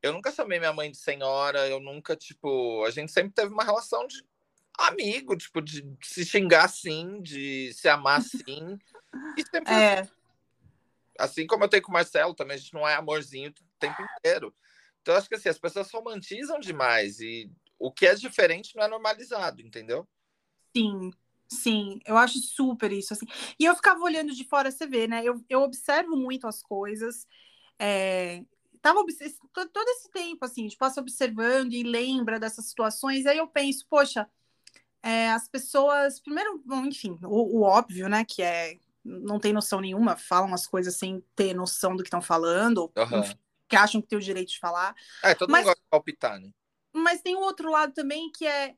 Eu nunca chamei minha mãe de senhora, eu nunca, tipo, a gente sempre teve uma relação de amigo, tipo, de se xingar sim, de se amar sim. E sempre é. assim. assim como eu tenho com o Marcelo também, a gente não é amorzinho o tempo inteiro. Então, acho que assim, as pessoas romantizam demais e o que é diferente não é normalizado, entendeu? Sim, sim, eu acho super isso, assim. E eu ficava olhando de fora, você vê, né? Eu, eu observo muito as coisas. É, tava todo esse tempo, assim, a gente passa observando e lembra dessas situações, aí eu penso, poxa, é, as pessoas, primeiro, bom, enfim, o, o, óbvio, né, que é não tem noção nenhuma, falam as coisas sem ter noção do que estão falando, uhum. enfim, que acham que tem o direito de falar. É, todo mas, mundo gosta de palpitar, né? Mas tem o outro lado também que é,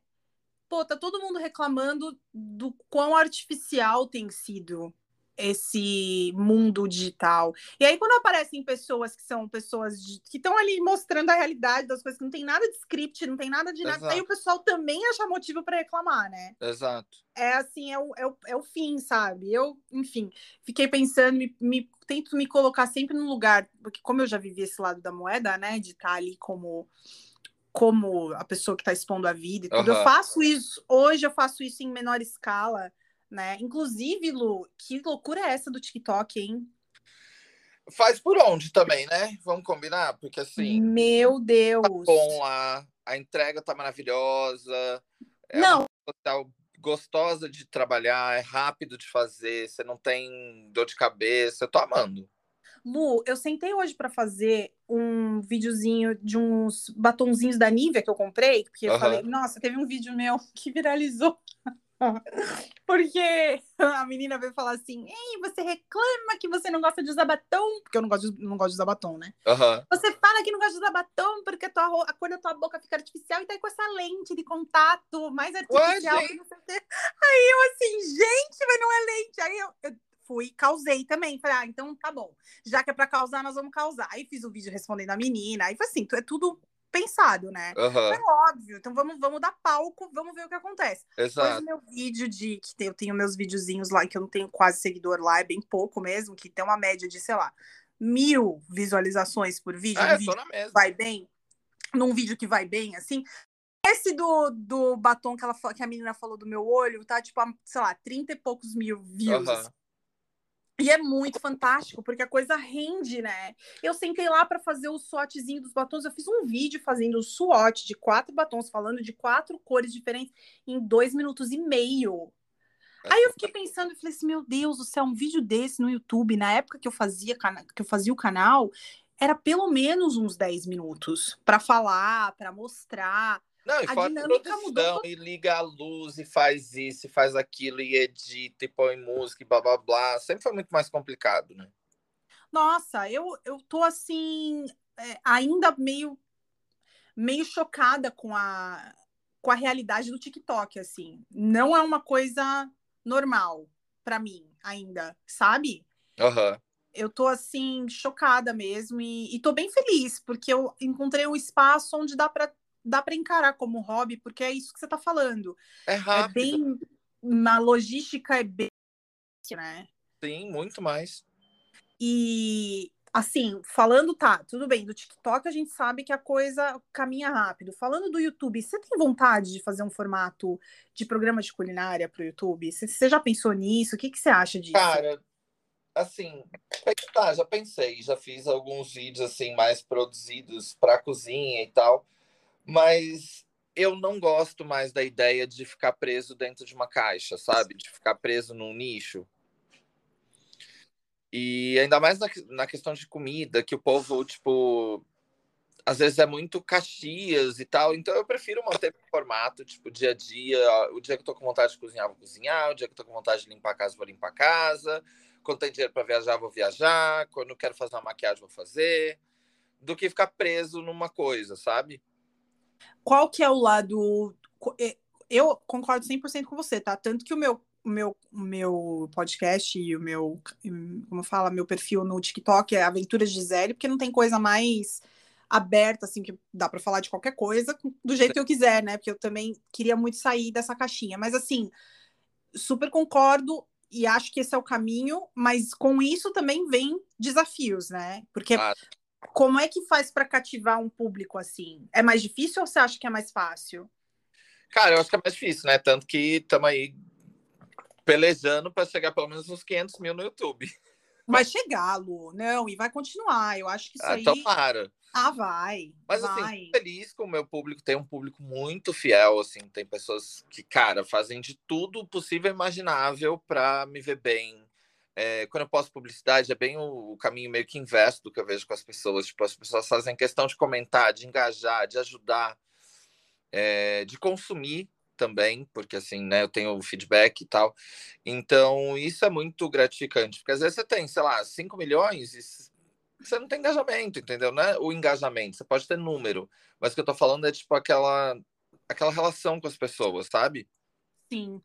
pô, tá todo mundo reclamando do quão artificial tem sido esse mundo digital. E aí, quando aparecem pessoas que são pessoas de, que estão ali mostrando a realidade das coisas, que não tem nada de script, não tem nada de Exato. nada, aí o pessoal também acha motivo para reclamar, né? Exato. É assim, é o, é, o, é o fim, sabe? Eu, enfim, fiquei pensando, me, me, tento me colocar sempre no lugar, porque como eu já vivi esse lado da moeda, né, de estar tá ali como como a pessoa que está expondo a vida e tudo, uhum. eu faço isso, hoje eu faço isso em menor escala, né? Inclusive, Lu, que loucura é essa do TikTok, hein? Faz por onde também, né? Vamos combinar? Porque assim. Meu Deus! Tá bom lá, a entrega tá maravilhosa. É não. Uma gostosa de trabalhar, é rápido de fazer, você não tem dor de cabeça. Eu tô amando. Lu, eu sentei hoje para fazer um videozinho de uns batonzinhos da Nivea que eu comprei, porque eu falei, nossa, teve um vídeo meu que viralizou Porque a menina veio falar assim: Ei, você reclama que você não gosta de usar batom, porque eu não gosto de, não gosto de usar batom, né? Uhum. Você fala que não gosta de usar batom porque a, tua, a cor da tua boca fica artificial e tá aí com essa lente de contato mais artificial. Ué, aí eu assim, gente, mas não é lente. Aí eu, eu fui, causei também. Falei, ah, então tá bom. Já que é pra causar, nós vamos causar. Aí fiz o vídeo respondendo a menina. Aí foi assim, é tudo pensado, né? Uhum. É óbvio. Então vamos, vamos dar palco, vamos ver o que acontece. Exato. Depois meu vídeo de que eu tenho meus videozinhos lá, que eu não tenho quase seguidor lá, é bem pouco mesmo, que tem uma média de, sei lá, mil visualizações por vídeo. É, um vídeo que vai bem. Num vídeo que vai bem, assim. Esse do, do batom que, ela, que a menina falou do meu olho, tá, tipo, sei lá, 30 e poucos mil views. Uhum. E é muito fantástico, porque a coisa rende, né? Eu sentei lá para fazer o swatzinho dos batons. Eu fiz um vídeo fazendo o swatch de quatro batons, falando de quatro cores diferentes, em dois minutos e meio. Aí eu fiquei pensando e falei assim: meu Deus do céu, um vídeo desse no YouTube, na época que eu fazia, que eu fazia o canal, era pelo menos uns 10 minutos para falar, para mostrar. Não, e a fora produção, mudou. e liga a luz, e faz isso, e faz aquilo, e edita, e põe música, e blá blá blá. Sempre foi muito mais complicado, né? Nossa, eu, eu tô assim, é, ainda meio, meio chocada com a, com a realidade do TikTok, assim. Não é uma coisa normal para mim ainda, sabe? Uhum. Eu tô assim, chocada mesmo, e, e tô bem feliz, porque eu encontrei um espaço onde dá para dá para encarar como hobby, porque é isso que você está falando. É rápido. É bem. Na logística é bem. Né? Sim, muito mais. E assim, falando, tá, tudo bem, do TikTok a gente sabe que a coisa caminha rápido. Falando do YouTube, você tem vontade de fazer um formato de programa de culinária para o YouTube? Você já pensou nisso? O que, que você acha disso? Cara, assim, tá, já pensei, já fiz alguns vídeos assim mais produzidos para cozinha e tal mas eu não gosto mais da ideia de ficar preso dentro de uma caixa, sabe? De ficar preso num nicho. E ainda mais na, na questão de comida, que o povo, tipo, às vezes é muito caxias e tal, então eu prefiro manter o formato, tipo, dia a dia. O dia que eu tô com vontade de cozinhar, vou cozinhar. O dia que eu tô com vontade de limpar a casa, vou limpar a casa. quando tem dinheiro para viajar, vou viajar. Quando quero fazer uma maquiagem, vou fazer. Do que ficar preso numa coisa, sabe? Qual que é o lado. Eu concordo 100% com você, tá? Tanto que o meu, o meu, o meu podcast e o meu. Como fala? Meu perfil no TikTok é Aventuras de Gisele, porque não tem coisa mais aberta, assim, que dá para falar de qualquer coisa, do jeito que eu quiser, né? Porque eu também queria muito sair dessa caixinha. Mas, assim, super concordo e acho que esse é o caminho, mas com isso também vem desafios, né? Porque ah. Como é que faz para cativar um público assim? É mais difícil ou você acha que é mais fácil? Cara, eu acho que é mais difícil, né? Tanto que estamos aí pelejando para chegar pelo menos uns 500 mil no YouTube. Vai chegar, Lu. Não, e vai continuar. Eu acho que isso ah, aí. Tomara. Ah, vai. Mas assim, vai. assim, feliz com o meu público. Tem um público muito fiel, assim. Tem pessoas que, cara, fazem de tudo possível e imaginável para me ver bem. É, quando eu posto publicidade, é bem o, o, caminho meio que inverso do que eu vejo com as pessoas. Tipo, as pessoas fazem questão de comentar, de engajar, de ajudar, é, de consumir também, porque assim, né, eu tenho feedback e tal. Então, isso é muito gratificante, porque às vezes você tem, sei lá, 5 milhões e você não tem engajamento, entendeu? Não é o engajamento, você pode ter número, mas o que eu tô falando é tipo aquela aquela relação com as pessoas, sabe? Sim.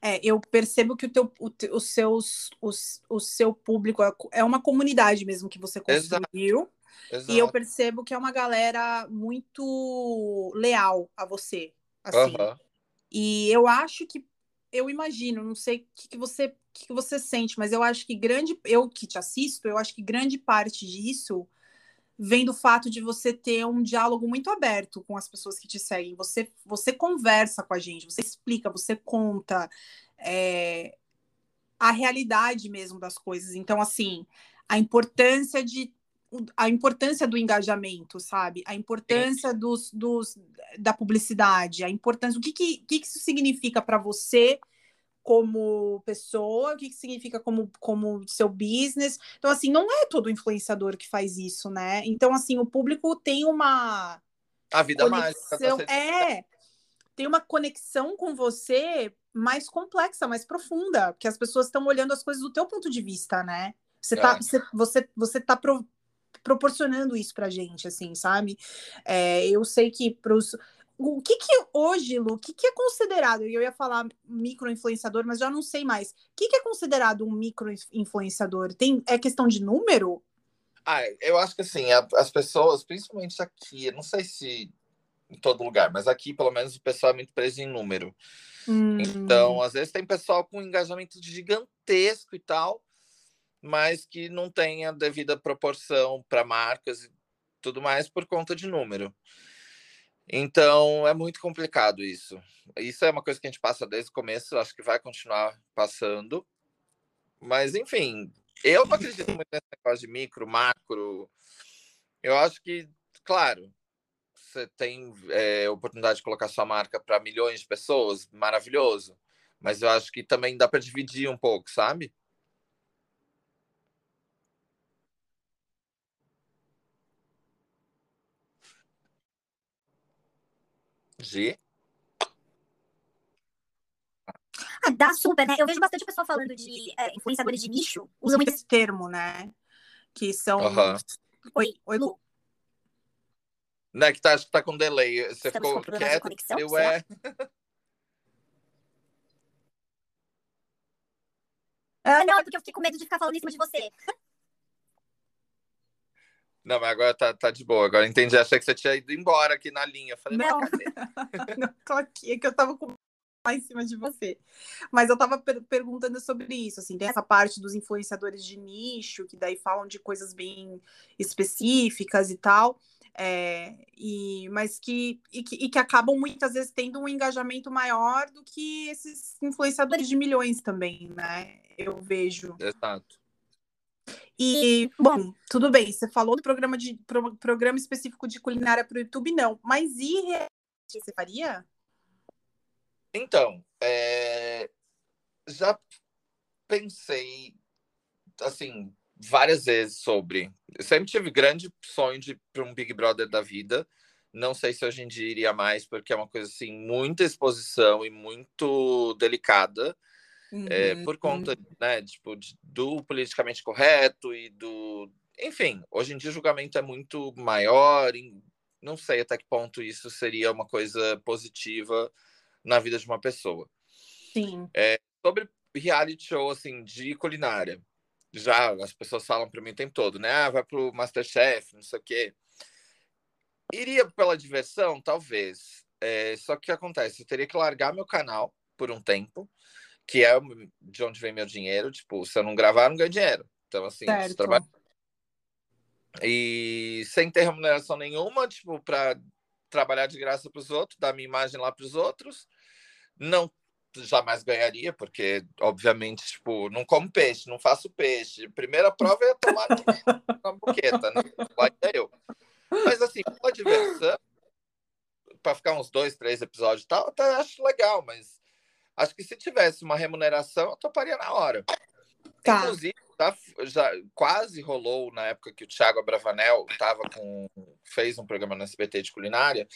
É, eu percebo que o teu, o, os seus, os, o seu público é, é uma comunidade mesmo que você construiu. Exato. Exato. E eu percebo que é uma galera muito leal a você. Assim. Uhum. E eu acho que, eu imagino, não sei o que, que você que, que você sente, mas eu acho que grande, eu que te assisto, eu acho que grande parte disso vem do fato de você ter um diálogo muito aberto com as pessoas que te seguem. Você, você conversa com a gente, você explica, você conta é, a realidade mesmo das coisas. Então, assim, a importância de a importância do engajamento, sabe? A importância dos, dos, da publicidade, a importância. O que, que, que isso significa para você como pessoa, o que, que significa como, como seu business. Então, assim, não é todo influenciador que faz isso, né? Então, assim, o público tem uma. A vida conexão, mágica. É, tem uma conexão com você mais complexa, mais profunda, porque as pessoas estão olhando as coisas do teu ponto de vista, né? Você tá, é. você, você, você tá pro, proporcionando isso pra gente, assim, sabe? É, eu sei que pros. O que que hoje, Lu, o que que é considerado? Eu ia falar micro-influenciador, mas já não sei mais. O que que é considerado um micro-influenciador? Tem, é questão de número? Ah, eu acho que assim, a, as pessoas, principalmente aqui, não sei se em todo lugar, mas aqui pelo menos o pessoal é muito preso em número. Hum. Então, às vezes tem pessoal com engajamento gigantesco e tal, mas que não tem a devida proporção para marcas e tudo mais por conta de número. Então é muito complicado isso. Isso é uma coisa que a gente passa desde o começo, acho que vai continuar passando. Mas enfim, eu não acredito muito nesse negócio de micro, macro. Eu acho que, claro, você tem é, oportunidade de colocar sua marca para milhões de pessoas, maravilhoso. Mas eu acho que também dá para dividir um pouco, sabe? G. Ah, dá super, né? Eu vejo bastante pessoa falando de é, influenciadores de nicho. Usa muito esse termo, né? Que são. Uhum. Oi, oi, Lu. Não é que tá, acho que tá com delay. Você Estamos ficou quieto. Conexão, eu é. ah, não, é porque eu fiquei com medo de ficar falando em cima de você. Não, mas agora tá, tá de boa. Agora entendi. Achei que você tinha ido embora aqui na linha. Falei, não, não tô aqui, é que eu tava com lá em cima de você. Mas eu tava per perguntando sobre isso, assim, tem essa parte dos influenciadores de nicho, que daí falam de coisas bem específicas e tal, é, e, mas que e, que e, que acabam muitas vezes tendo um engajamento maior do que esses influenciadores de milhões também, né? Eu vejo. Exato. E, bom, tudo bem, você falou do programa, de, pro, programa específico de culinária para o YouTube, não. Mas e você faria? Então, é... já pensei, assim, várias vezes sobre. Eu sempre tive grande sonho de para um Big Brother da vida. Não sei se hoje em dia iria mais, porque é uma coisa assim, muita exposição e muito delicada. Uhum. É, por conta né, tipo, de- do politicamente correto e do. Enfim, hoje em dia o julgamento é muito maior. e não sei até que ponto isso seria uma coisa positiva na vida de uma pessoa. Sim. Sobre reality show assim, de culinária. Já as pessoas falam para mim o tempo todo, né? Ah, vai pro Masterchef, não sei o quê. Iria pela diversão, talvez. É, só que o que acontece? Eu teria que largar meu canal por um tempo, que é de onde vem meu dinheiro. Tipo, se eu não gravar, eu não ganho dinheiro. Então, assim, Certo. trabalho. E sem ter remuneração nenhuma, tipo, para trabalhar de graça para os outros, dar minha imagem lá para os outros. Não jamais ganharia, porque, obviamente, tipo, não como peixe, não faço peixe. Primeira prova é tomar na boqueta, né? Lá ia eu. Mas, assim, pela diversão, para ficar uns dois, três episódios e tal, até acho legal, mas acho que se tivesse uma remuneração, eu toparia na hora. Tá. Inclusive, tá, já quase rolou na época que o Thiago Abravanel tava com, fez um programa no SBT de culinária.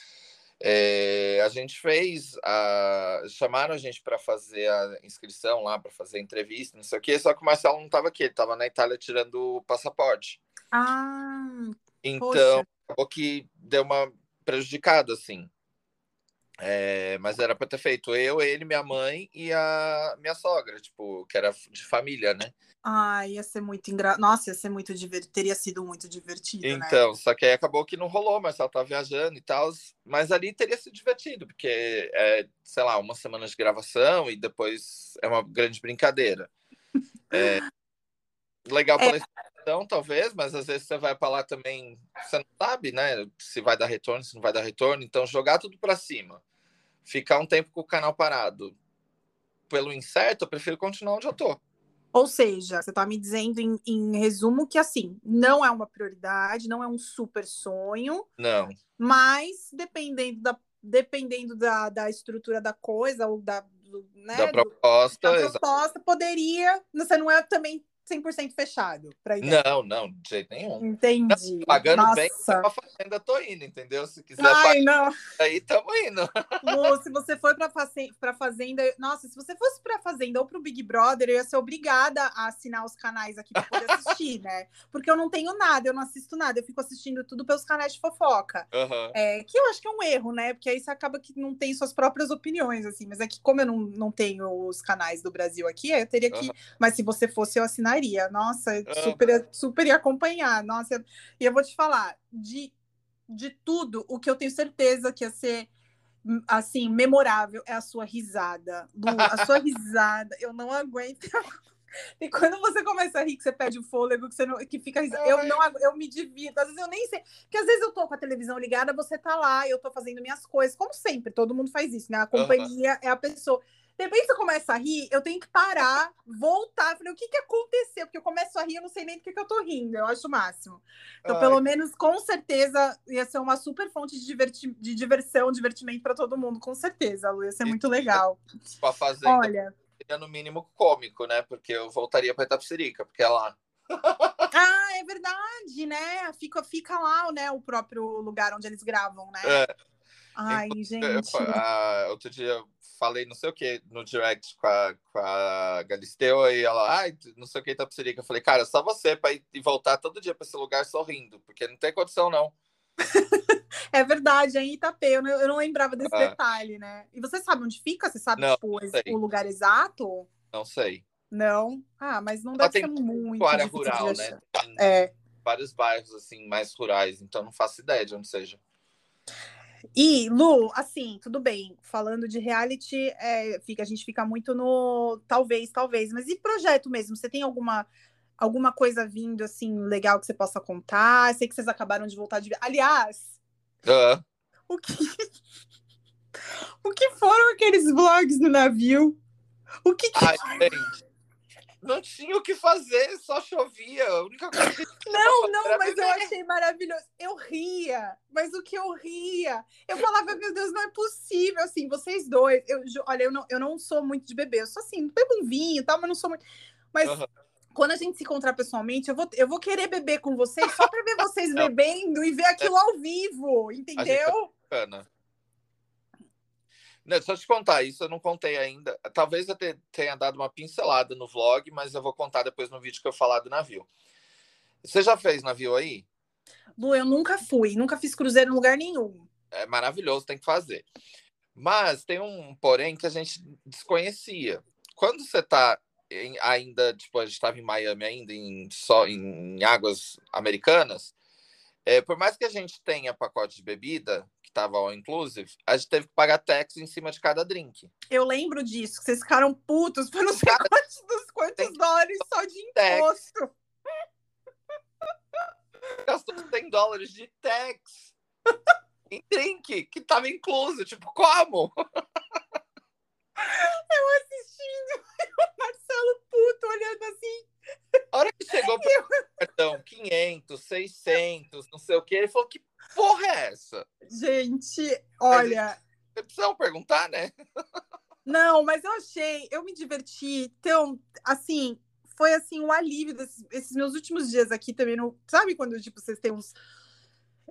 É, a gente fez, a, chamaram a gente para fazer a inscrição lá, para fazer a entrevista, não sei o quê, só que o Marcelo não estava aqui, ele estava na Itália tirando o passaporte. Ah, Então, Poxa. acabou que deu uma prejudicada, assim. É, mas era para ter feito eu, ele, minha mãe e a minha sogra, tipo, que era de família, né? ai, ia ser muito engraçado. Nossa, ia ser muito divertido. Teria sido muito divertido, né? Então, só que aí acabou que não rolou, mas ela tava viajando e tal. Mas ali teria sido divertido, porque é, sei lá, uma semana de gravação e depois é uma grande brincadeira. É, legal pela exposição, talvez, mas às vezes você vai para lá também, você não sabe, né? Se vai dar retorno, se não vai dar retorno. Então, jogar tudo para cima, ficar um tempo com o canal parado pelo incerto, eu prefiro continuar onde eu tô. Ou seja, você tá me dizendo em, em resumo que assim, não é uma prioridade, não é um super sonho, Não, mas dependendo da, dependendo da, da estrutura da coisa, ou da, do, né, da do- proposta, da proposta, poderia. Você não é também 100% fechado para. Não, não, de jeito nenhum. Entendi. Pagando bem, Nossa. pra fazenda tô indo, entendeu? Se quiser Ai, não. pagar aí, tamo indo. Lu, se você for pra, face- pra Fazenda. Nossa, se você fosse pra Fazenda ou pro Big Brother, eu ia ser obrigada a assinar os canais aqui pra poder assistir, né? Porque eu não tenho nada, eu não assisto nada, eu fico assistindo tudo pelos canais de fofoca. Aham. É, que eu acho que é um erro, né? Porque aí você acaba que não tem suas próprias opiniões, assim. Mas é que, como eu não, não tenho os canais do Brasil aqui, eu teria que. Aham. Mas se você fosse, eu assinaria. Nossa, super, super ia acompanhar. Nossa, e eu vou te falar, de, de tudo, o que eu tenho certeza que ia ser hum, assim, memorável é a sua risada. Lu, a sua risada, eu não aguento. E quando você começa a rir, que você perde o fôlego, que você não, que fica risada, eu não eu me divirto. Às vezes eu nem sei, porque às vezes eu tô com a televisão ligada, você tá lá, eu tô fazendo minhas coisas, como sempre, todo mundo faz isso, né? A companhia é a pessoa. De repente você começa a rir, eu tenho que parar, voltar, falei, o que que aconteceu? Porque eu começo a rir, eu não sei nem do que que eu tô rindo, eu acho o máximo. Então, Ai. pelo menos, com certeza, ia ser uma super fonte de, diverti- de diversão, divertimento para todo mundo, com certeza, Lu, ia ser muito legal. Com a fazenda, Olha, seria no mínimo cômico, né? Porque eu voltaria pra Itapsirica, porque é lá. ah, é verdade, né? Fica, fica lá, né, o próprio lugar onde eles gravam, né? É. Ai, Eu- gente. ah, outro dia eu falei não sei o que no direct com a, com a Galisteu e ela, ai, não sei o que Itapsirica. Eu falei, cara, só você pra ir e voltar todo dia pra esse lugar sorrindo, porque não tem condição, não. É verdade, é em Itapê, eu não, eu não lembrava desse É. detalhe, né? E você sabe onde fica? Você sabe, Não, tipo, não o lugar exato? Não sei. Não? Ah, mas não deve ser muito área rural, né? Tem É. vários bairros assim mais rurais, então não faço ideia de onde seja. E, Lu, assim, tudo bem. Falando de reality, é, fica, a gente fica muito no talvez, talvez. Mas e projeto mesmo? Você tem alguma, alguma coisa vindo, assim, legal que você possa contar? Sei que vocês acabaram de voltar de... Aliás, Ah, o que... o que foram aqueles vlogs no navio? O que que... ai, gente, não tinha o que fazer, só chovia. A única coisa que Não, não, mas eu beber. achei maravilhoso. Eu ria, mas o que eu ria? Eu falava, meu Deus, não é possível, assim, vocês dois. Eu, olha, eu não, eu não sou muito de beber, eu sou assim, bebo um vinho e tal, mas não sou muito. Mas Aham. quando a gente se encontrar pessoalmente, eu vou, eu vou querer beber com vocês só pra ver vocês bebendo e ver aquilo ao vivo, entendeu? bacana. Não, deixa eu te contar, isso eu não contei ainda. Talvez eu tenha dado uma pincelada no vlog, mas eu vou contar depois no vídeo que eu falar do navio. Você já fez navio aí? Lu, eu nunca fui, nunca fiz cruzeiro em lugar nenhum. É maravilhoso, tem que fazer. Mas tem um porém que a gente desconhecia. Quando você está ainda, tipo, a gente estava em Miami ainda, em, só em águas americanas, é, por mais que a gente tenha pacote de bebida, que estava all inclusive, a gente teve que pagar tax em cima de cada drink. Eu lembro disso, que vocês ficaram putos por não sei quantos, dos quantos dólares só de imposto. Gastou 100 dólares de tax em drink, que estava incluso. Tipo, como? Eu assistindo, o Marcelo puto olhando assim. A hora que chegou para o cartão 500, 600, não sei o que, ele falou: que porra é essa? Gente, olha. Você precisa perguntar, né? Não, mas eu achei, eu me diverti. Então, assim, foi assim um alívio desses esses meus últimos dias aqui também. No, sabe quando tipo, vocês têm uns.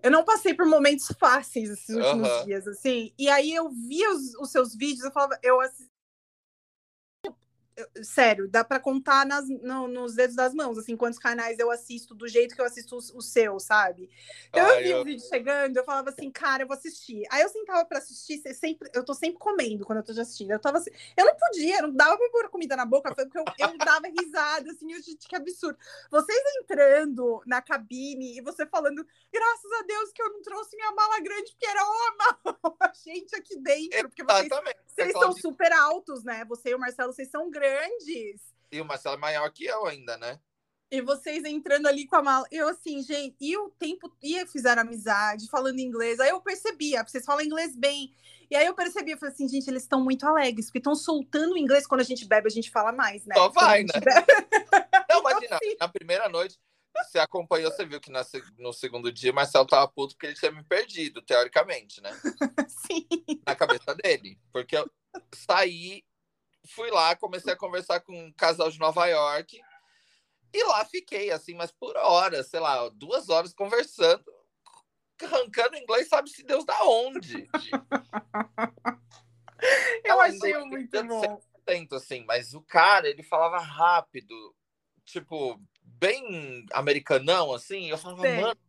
Eu não passei por momentos fáceis esses últimos uh -huh. dias, assim. E aí eu via os, os seus vídeos, eu falava, eu assisti sério, dá para contar nas, no, nos dedos das mãos, assim, quantos canais eu assisto do jeito que eu assisto o, o seu, sabe? Então Ai, eu vi eu... o vídeo chegando, eu falava assim, cara, eu vou assistir. Aí eu sentava para assistir, sempre, eu tô sempre comendo quando eu tô assistindo. Eu tava assim, eu não podia, não dava pra pôr comida na boca, porque eu, eu dava risada, assim, eu, gente, que absurdo. Vocês entrando na cabine e você falando, graças a Deus que eu não trouxe minha mala grande, porque era uma gente aqui dentro, porque vocês, vocês são super altos, né? Você e o Marcelo, vocês são grandes E o Marcelo é maior que eu ainda, né? E vocês entrando ali com a mala. Eu, assim, gente, e o tempo ia fizeram amizade, falando inglês. Aí eu percebia, vocês falam inglês bem. E aí eu percebi, eu falei assim, gente, eles estão muito alegres, porque estão soltando o inglês. Quando a gente bebe, a gente fala mais, né? Só vai, né? Não, imagina, assim... na primeira noite, você acompanhou, você viu que na, no segundo dia o Marcelo tava puto porque ele tinha me perdido, teoricamente, né? Sim. Na cabeça dele. Porque eu saí fui lá, comecei a conversar com um casal de Nova York. E lá fiquei, assim, mas por horas, sei lá, duas horas conversando, arrancando inglês, sabe se Deus da onde. Eu achei muito bom. Atento, assim, mas o cara, ele falava rápido, tipo, bem americanão, assim. Eu falava, Sim. mano,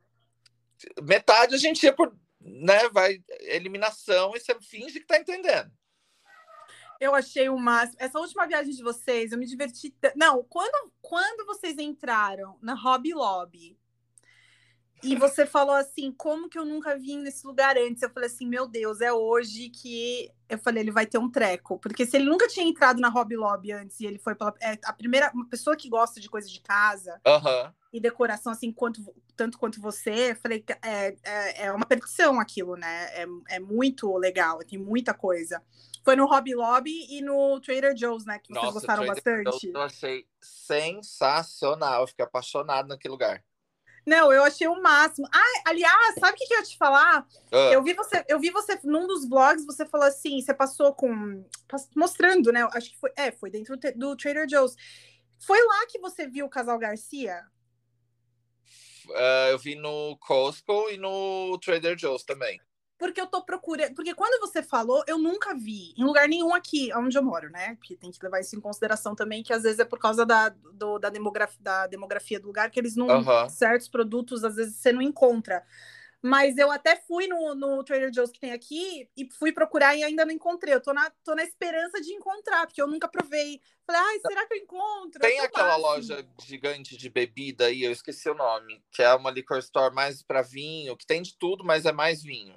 metade a gente ia por, né, vai, eliminação e você finge que tá entendendo. Eu achei o máximo. Essa última viagem de vocês, eu me diverti. T... Não, quando, quando vocês entraram na Hobby Lobby e você falou assim, como que eu nunca vim nesse lugar antes? Eu falei assim, meu Deus, é hoje que eu falei, ele vai ter um treco. Porque se ele nunca tinha entrado na Hobby Lobby antes e ele foi pela. É, a primeira uma pessoa que gosta de coisa de casa uhum. e decoração, assim, quanto, tanto quanto você, eu falei, é, é, é uma petição aquilo, né? É, é muito legal, tem muita coisa. Foi no Hobby Lobby e no Trader Joe's, né? Que vocês Nossa, gostaram Trader bastante. Joe's eu achei sensacional. Eu fiquei apaixonado naquele lugar. Não, eu achei o máximo. Ah, aliás, sabe o que, que eu ia te falar? Uh. Eu vi você, eu vi você num dos vlogs, você falou assim, você passou com mostrando, né? Acho que foi, é, foi dentro do Trader Joe's. Foi lá que você viu o casal Garcia? Uh, eu vi no Costco e no Trader Joe's também porque eu tô procurando. Porque quando você falou, eu nunca vi em lugar nenhum aqui onde eu moro, né? Porque tem que levar isso em consideração também, que às vezes é por causa da, do, da, demografia, da demografia do lugar, que eles não. Uhum. Certos produtos, às vezes, você não encontra. Mas eu até fui no, no Trader Joe's que tem aqui e fui procurar e ainda não encontrei. Eu tô na, tô na esperança de encontrar, porque eu nunca provei. Falei, ai, será que eu encontro? Tem aquela loja gigante de bebida aí, eu esqueci o nome, que é uma liquor store mais para vinho, que tem de tudo, mas é mais vinho.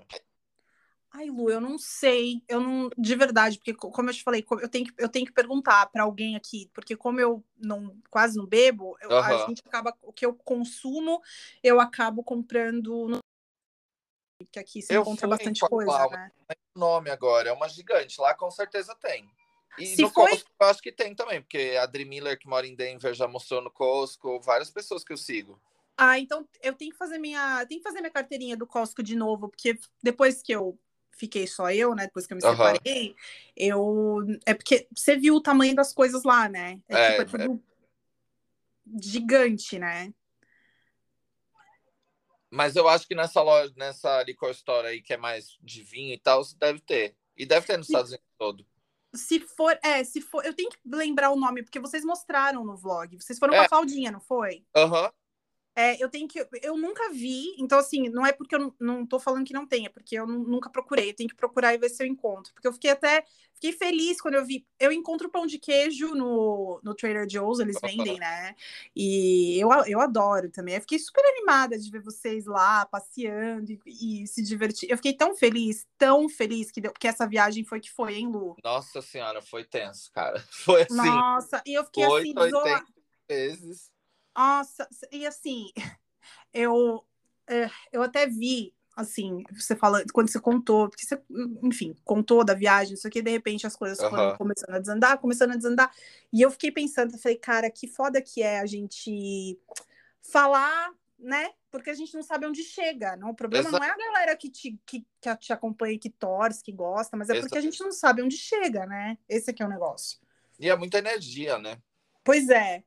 Ai, Lu, eu não sei. Eu não, de verdade, porque como eu te falei, eu tenho que, eu tenho que perguntar para alguém aqui, porque como eu não quase não bebo, eu, uhum. a gente acaba o que eu consumo, eu acabo comprando no que aqui se eu encontra bastante coisa, Paulo, né? nome agora, é uma gigante, lá com certeza tem. E se no foi... Costco eu acho que tem também, porque a Adri Miller, que mora em Denver, já mostrou no Costco, várias pessoas que eu sigo. Ah, então eu tenho que fazer minha, tenho que fazer minha carteirinha do Costco de novo, porque depois que eu fiquei só eu, né? Depois que eu me separei, uhum. eu. É porque você viu o tamanho das coisas lá, né? É, é, tipo, é tudo é... gigante, né? Mas eu acho que nessa loja, nessa liquor store aí, que é mais de vinho e tal, você deve ter. E deve ter nos Estados Unidos todo. Se for, é, se for, eu tenho que lembrar o nome, porque vocês mostraram no vlog. Vocês foram É. com a Claudinha, não foi? Aham. É, eu tenho que. Eu nunca vi, então, assim, não é porque eu não, tô falando que não tem, é porque eu nu- nunca procurei. Eu tenho que procurar e ver se eu encontro. Porque eu fiquei até. Fiquei feliz quando eu vi. Eu encontro pão de queijo no, no Trader Joe's, eles vendem, né? E eu, eu adoro também. Eu fiquei super animada de ver vocês lá passeando e, e se divertir. Eu fiquei tão feliz, tão feliz que, deu, que essa viagem foi que foi, hein, Lu? Nossa senhora, foi tenso, cara. Foi assim, Nossa, e eu fiquei assim, 8, desola- 80 vezes. Nossa, e assim, eu, é, eu até vi, assim, você fala, quando você contou, porque você, enfim, contou da viagem, isso aqui, de repente as coisas foram Aham. começando a desandar, começando a desandar, e eu fiquei pensando, eu falei, cara, que foda que é a gente falar, né? Porque a gente não sabe onde chega, não? O problema não é a galera que te, que, que te acompanha, que torce, que gosta, mas é porque a gente não sabe onde chega, né? Esse aqui é o negócio. E é muita energia, né? Pois é.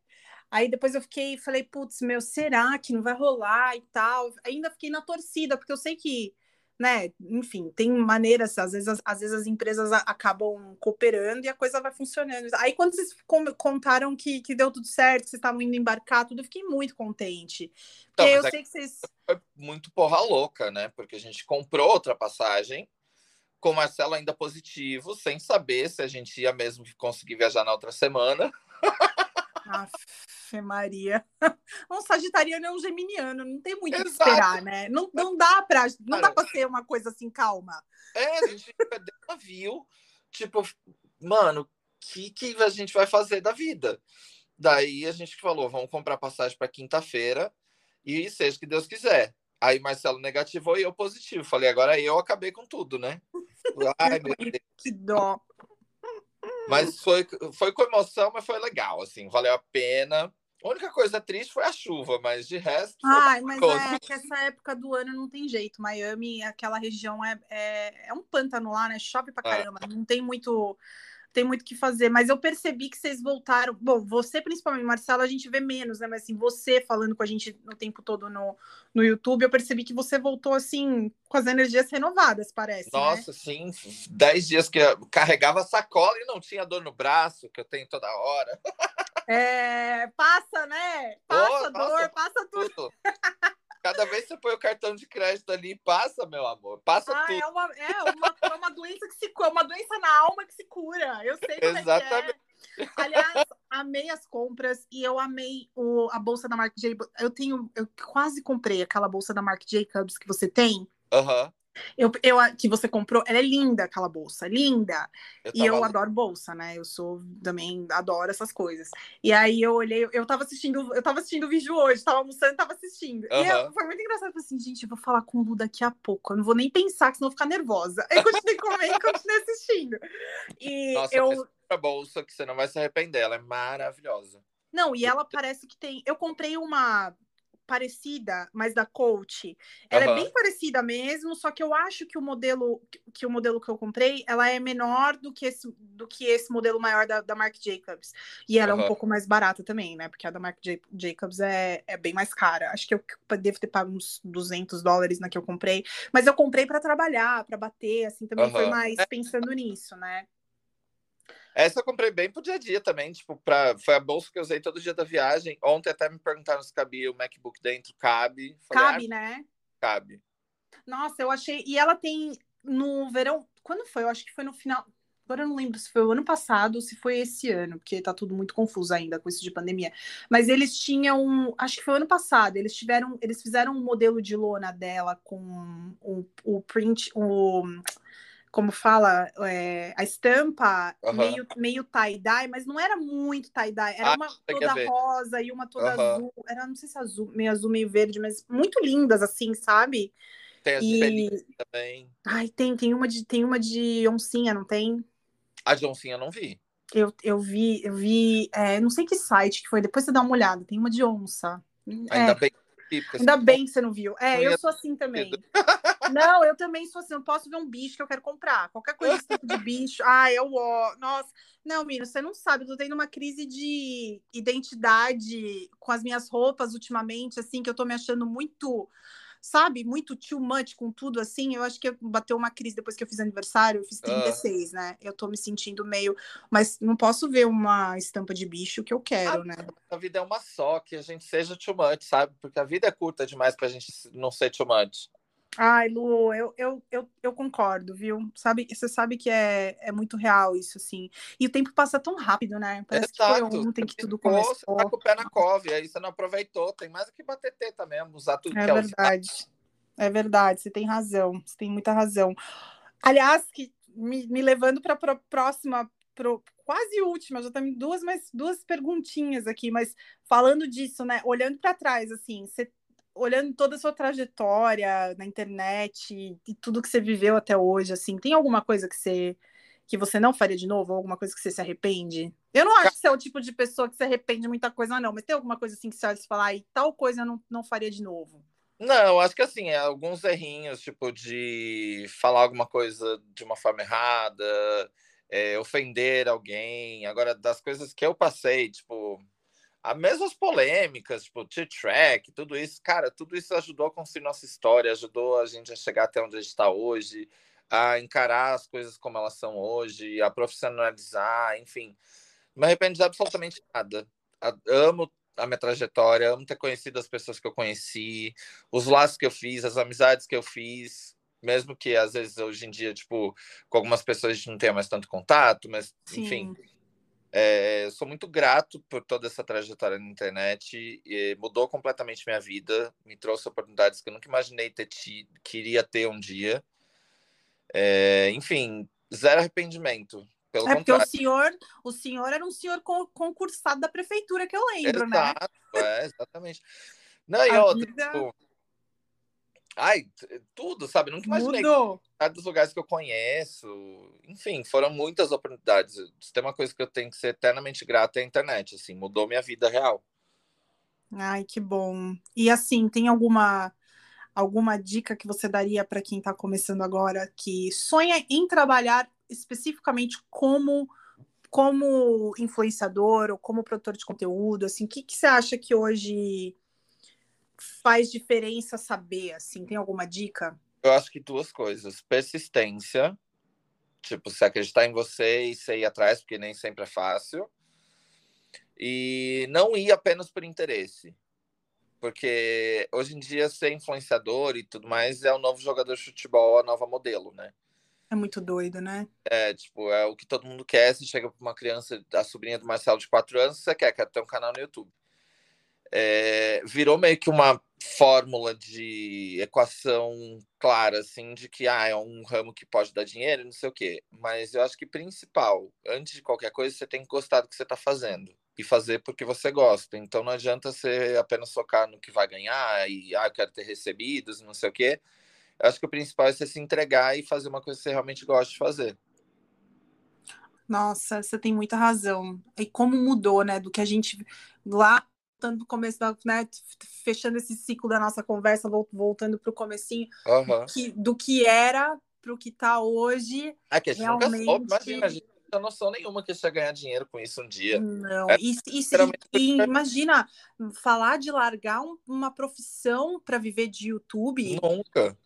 Aí depois eu fiquei, falei, putz, meu, será que não vai rolar e tal? Ainda fiquei na torcida, porque eu sei que, né, enfim, tem maneiras, às vezes, as- às vezes as empresas acabam cooperando e a coisa vai funcionando. Aí quando vocês contaram que, que deu tudo certo, que vocês estavam indo embarcar, tudo, eu fiquei muito contente. Porque mas eu é sei que vocês. Foi muito porra louca, né? Porque a gente comprou outra passagem com o Marcelo ainda positivo, sem saber se a gente ia mesmo conseguir viajar na outra semana. Afe Maria. Um sagitariano é um geminiano, não tem muito o que esperar, né? Não, não dá pra, não dá pra ser uma coisa assim, calma. É, a gente perdeu o navio. Tipo, mano, o que, que a gente vai fazer da vida? Daí a gente falou, vamos comprar passagem para quinta-feira e seja o que Deus quiser. Aí Marcelo negativou e eu positivo. Falei, agora eu acabei com tudo, né? Ai, meu Deus. Que dó. Mas foi, foi com emoção, mas foi legal, assim, valeu a pena. A única coisa triste foi a chuva, mas de resto. Ai, mas é que essa época do ano não tem jeito. Miami, aquela região é, é, é um pântano lá, né? Chove pra É. caramba. Não tem muito tem muito o que fazer. Mas eu percebi que vocês voltaram. Bom, você principalmente, Marcelo, a gente vê menos, né? Mas assim, você falando com a gente no tempo todo no, no YouTube, eu percebi que você voltou assim com as energias renovadas, parece. né? Nossa, sim, dez dias que eu carregava sacola e não tinha dor no braço, que eu tenho toda hora. É, passa, né? Passa dor, nossa, passa tudo. Tudo. Cada vez que você põe o cartão de crédito ali, passa, meu amor, passa Ah, tudo. é uma, é uma, é uma doença que se cura, uma doença na alma que se cura. Eu sei como Exatamente. é que é. Aliás, amei as compras e eu amei o, a bolsa da Marc Jacobs. Eu tenho, eu quase comprei aquela bolsa da Marc Jacobs que você tem. Aham. Eu, eu, que você comprou, ela é linda, aquela bolsa, linda. Eu E eu tava- adoro bolsa, né? Eu sou também adoro essas coisas. E aí eu olhei, eu tava assistindo, eu tava assistindo o vídeo hoje, tava almoçando, tava assistindo. E eu- foi muito engraçado, eu falei assim, gente, eu vou falar com o Lu daqui a pouco. Eu não vou nem pensar, que senão eu vou ficar nervosa. Aí eu continuei comendo e continuei assistindo. E Nossa, eu. a bolsa que você não vai se arrepender, ela é maravilhosa. Não, e ela parece que tem. Eu comprei uma parecida, mas da Coach. Ela é Aham. bem parecida mesmo, só que eu acho que o modelo que o modelo que eu comprei, ela é menor do que esse, do que esse modelo maior da, da Marc Jacobs. E ela é um pouco mais barata também, né? Porque a da Marc Ja- Jacobs é, é bem mais cara. Acho que eu devo ter pago uns 200 dólares na que eu comprei, mas eu comprei para trabalhar, para bater, assim, também foi Aham. mais pensando nisso, né? Essa eu comprei bem pro dia a dia também, tipo, pra... foi a bolsa que eu usei todo dia da viagem. Ontem até me perguntaram se cabia o MacBook dentro, cabe. Falei, Cabe, ah, né? cabe. Nossa, eu achei. E ela tem no verão. Quando foi? Eu acho que foi no final. Agora eu não lembro se foi o ano passado ou se foi esse ano, porque tá tudo muito confuso ainda com isso de pandemia. Mas eles tinham. Acho que foi o ano passado. Eles tiveram. Eles fizeram um modelo de lona dela com o, o print. O, como fala, é, a estampa Aham. meio, meio tie-dye, mas não era muito tie-dye, era Ah, uma toda rosa e uma toda Aham. azul. Era, não sei se azul, meio azul, meio verde, mas muito lindas, assim, sabe? Tem as E- também. Ai, tem, tem uma de, tem uma de oncinha, não tem? A Johncinha eu não vi. Eu, eu vi, eu vi, é, não sei que site que foi, depois você dá uma olhada, tem uma de onça. Ainda É, bem. porque ainda bem que você não viu. É, eu sou assim também. Não, eu também sou assim, eu posso ver um bicho que eu quero comprar. Qualquer coisa tipo de bicho. Ai, eu, ó, nossa. Não, Mino, você não sabe, eu tô tendo uma crise de identidade com as minhas roupas ultimamente, assim, que eu tô me achando muito sabe, muito too much com tudo assim. Eu acho que bateu uma crise depois que eu fiz aniversário, eu fiz 36, ah. né? Eu tô me sentindo meio. Mas não posso ver uma estampa de bicho que eu quero, a, né? A vida é uma só, que a gente seja too much, sabe? Porque a vida é curta demais pra gente não ser too much. Ai, Lu, eu, eu, eu, eu concordo, viu? Sabe, você sabe que é, é muito real isso, assim. E o tempo passa tão rápido, né? Parece Exato. que foi ontem que tudo começou. Você tá com o pé na cove, aí você não aproveitou. Tem mais do que bater teta mesmo, usar tudo é que verdade. é. É verdade, você tem razão, você tem muita razão. Aliás, que me, me levando para a próxima, pro, quase última, já tem duas, mais, duas perguntinhas aqui, mas falando disso, né? Olhando para trás, assim, você olhando toda a sua trajetória na internet e tudo que você viveu até hoje, assim, tem alguma coisa que você que você não faria de novo? Alguma coisa que você se arrepende? Eu não acho que você é o tipo de pessoa que se arrepende de muita coisa, não, mas tem alguma coisa assim que você olha e fala, e tal coisa eu não, não faria de novo? Não, acho que assim, é alguns errinhos, tipo, de falar alguma coisa de uma forma errada, é, ofender alguém. Agora, das coisas que eu passei, tipo, as mesmas polêmicas, tipo, T-Track, tudo isso, cara, tudo isso ajudou a construir nossa história, ajudou a gente a chegar até onde a gente está hoje, a encarar as coisas como elas são hoje, a profissionalizar, enfim. Não me arrependo de absolutamente nada. Amo a minha trajetória, amo ter conhecido as pessoas que eu conheci, os laços que eu fiz, as amizades que eu fiz, mesmo que às vezes hoje em dia, tipo, com algumas pessoas a gente não tenha mais tanto contato, mas Sim. enfim é, sou muito grato por toda essa trajetória na internet. mudou completamente minha vida, me trouxe oportunidades que eu nunca imaginei ter tido, queria ter um dia. É, enfim, zero arrependimento. Pelo é porque o senhor, o senhor era um senhor concursado da prefeitura, que eu lembro, né? Exato, né? É, exatamente. Não, e outra, vida... tipo, Ai, tudo, sabe? Nunca imaginei. Mudou. Dos lugares que eu conheço. Enfim, foram muitas oportunidades. Se tem uma coisa que eu tenho que ser eternamente grato é a internet, assim, mudou minha vida real. Ai, que bom. E assim, tem alguma alguma dica que você daria para quem está começando agora que sonha em trabalhar especificamente como como influenciador ou como produtor de conteúdo, assim, o que, que você acha que hoje faz diferença saber, assim? Tem alguma dica? Eu acho que duas coisas. Persistência, tipo, se acreditar em você e você ir atrás, porque nem sempre é fácil. E não ir apenas por interesse. Porque hoje em dia ser influenciador e tudo mais é o novo jogador de futebol, a nova modelo, né? É muito doido, né? É, tipo, é o que todo mundo quer. Se chega para uma criança, a sobrinha do Marcelo de 4 anos, você quer, quer ter um canal no YouTube é, virou meio que uma fórmula de equação clara, assim, de que ah, é um ramo que pode dar dinheiro, não sei o quê. Mas eu acho que principal, antes de qualquer coisa, você tem que gostar do que você está fazendo e fazer porque você gosta. Então não adianta você apenas focar no que vai ganhar e ah, eu quero ter recebidos, não sei o quê. Eu acho que o principal é você se entregar e fazer uma coisa que você realmente gosta de fazer. Nossa, você tem muita razão. E como mudou, né? Do que a gente lá voltando pro começo da, né, fechando esse ciclo da nossa conversa, voltando pro comecinho, uhum. que, do que era pro que tá hoje. É que a gente realmente... nunca soube, imagina, a gente não tem noção nenhuma que ia ganhar dinheiro com isso um dia. Não, é, e, e, e, imagina, falar de largar um, uma profissão para viver de YouTube. Nunca.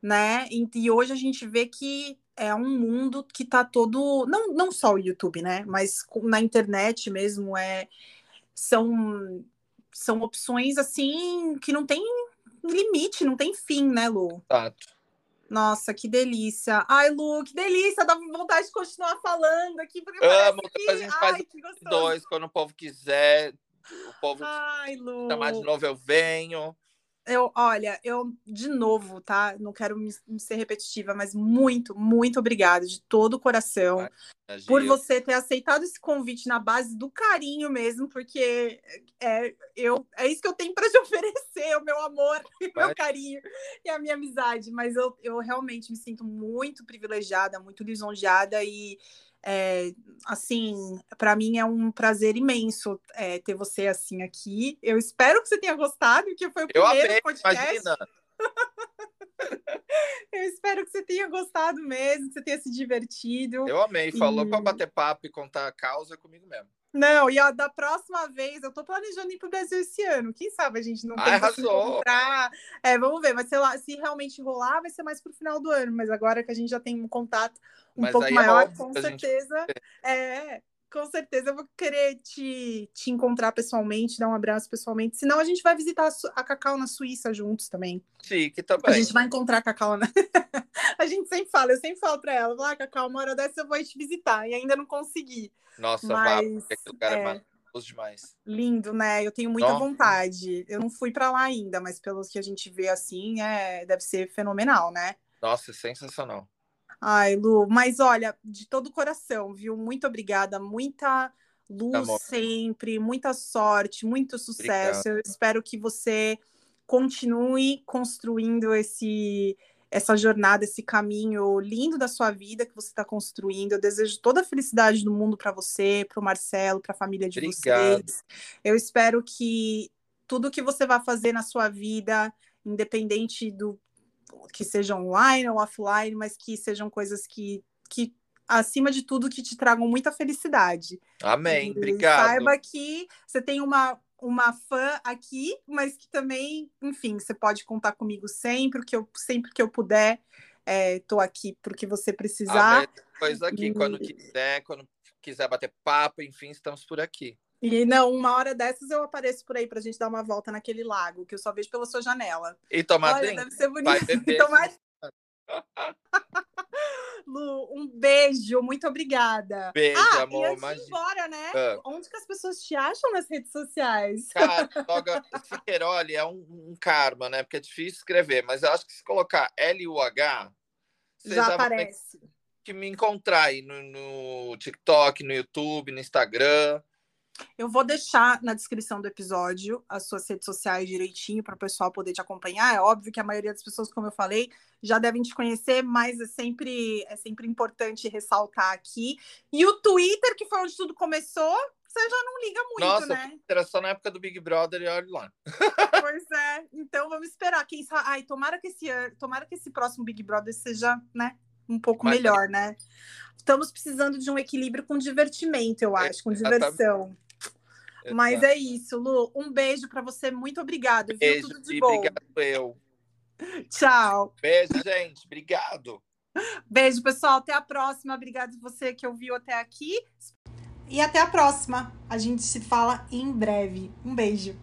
Né? E, e hoje a gente vê que é um mundo que tá todo. Não, não só o YouTube, né? Mas na internet mesmo é são, são opções assim que não tem limite, não tem fim, né, Lu? Exato. Nossa, que delícia. Ai, Lu, que delícia. Dá vontade de continuar falando aqui. Porque Amo, que... a gente faz Ai, dois, quando o povo quiser. O povo Ai, Lu. chamar de novo, eu venho. Eu, olha, eu de novo, tá? Não quero me, me ser repetitiva, mas muito, muito obrigada de todo o coração por você ter aceitado esse convite na base do carinho mesmo, porque é, eu, é isso que eu tenho para te oferecer, o meu amor, o meu carinho e a minha amizade. Mas eu, eu realmente me sinto muito privilegiada, muito lisonjeada e é, assim, para mim é um prazer imenso é, ter você assim aqui. Eu espero que você tenha gostado, que foi o primeiro eu amei, podcast. Imagina. Eu espero que você tenha gostado mesmo, que você tenha se divertido. Eu amei, falou e... para bater papo e contar a causa comigo mesmo. Não, e a da próxima vez, eu tô planejando ir pro Brasil esse ano. Quem sabe a gente não tem que encontrar. É, vamos ver, mas sei lá, se realmente rolar, vai ser mais pro final do ano. Mas agora que a gente já tem um contato um Mas pouco é maior, óbvio com que a gente- certeza. É, com certeza eu vou querer te, te encontrar pessoalmente, dar um abraço pessoalmente. Senão a gente vai visitar a, a Cacau na Suíça juntos também. Chique A também. gente vai encontrar a Cacau na. a gente sempre fala, eu sempre falo pra ela, ah, Cacau, uma hora dessa eu vou te visitar. E ainda não consegui. Nossa, vá, Mas, porque aquele lugar é, é. maravilhoso demais. Lindo, né? Eu tenho muita Nossa. vontade. Eu não fui pra lá ainda, mas pelos que a gente vê assim, é... deve ser fenomenal, né? Nossa, é sensacional. Ai, Lu, mas olha, de todo o coração, viu? Muito obrigada, muita luz Amor. sempre, muita sorte, muito sucesso. Eu espero que você continue construindo esse essa jornada, esse caminho lindo da sua vida que você está construindo. Eu desejo toda a felicidade do mundo para você, para o Marcelo, para a família de Obrigado. vocês. Eu espero que tudo que você vai fazer na sua vida, independente do que seja online ou offline, mas que sejam coisas que, que acima de tudo, que te tragam muita felicidade. Amém. E Obrigado. Saiba que você tem uma, uma fã aqui, mas que também, enfim, você pode contar comigo sempre, que eu, sempre que eu puder, estou aqui para o que você precisar. Amém. Coisa aqui, E- quando quiser, quando quiser bater papo, enfim, estamos por aqui. E não, uma hora dessas eu apareço por aí para a gente dar uma volta naquele lago, que eu só vejo pela sua janela. E tomar Olha, deve ser bonito. Então, mais... Lu, um beijo, muito obrigada. Beijo, ah, amor. e antes de ir embora, né? Ah. Onde que as pessoas te acham nas redes sociais? Cara, logo, Siqueiroli é um, um karma, né? Porque é difícil escrever, mas eu acho que se colocar L-U-H, você Já já aparece. que me encontrar aí no, no TikTok, no YouTube, no Instagram. Eu vou deixar na descrição do episódio as suas redes sociais direitinho para o pessoal poder te acompanhar. É óbvio que a maioria das pessoas, como eu falei, já devem te conhecer, mas é sempre, é sempre importante ressaltar aqui. E o Twitter, que foi onde tudo começou, você já não liga muito, Nossa, né? era só na época do Big Brother e olha lá. Pois é. Então vamos esperar. Quem sabe. Ai, tomara que esse tomara que esse próximo Big Brother seja, né, um pouco Mais melhor, né? Estamos precisando de um equilíbrio com divertimento, eu acho, com Exatamente. Mas é isso, Lu. Um beijo para você. Muito obrigado. Viu? Beijo, Tudo de bom. obrigado eu. Tchau. Beijo, gente. Obrigado. Beijo, pessoal. Até a próxima. Obrigado você que ouviu até aqui. E até a próxima. A gente se fala em breve. Um beijo.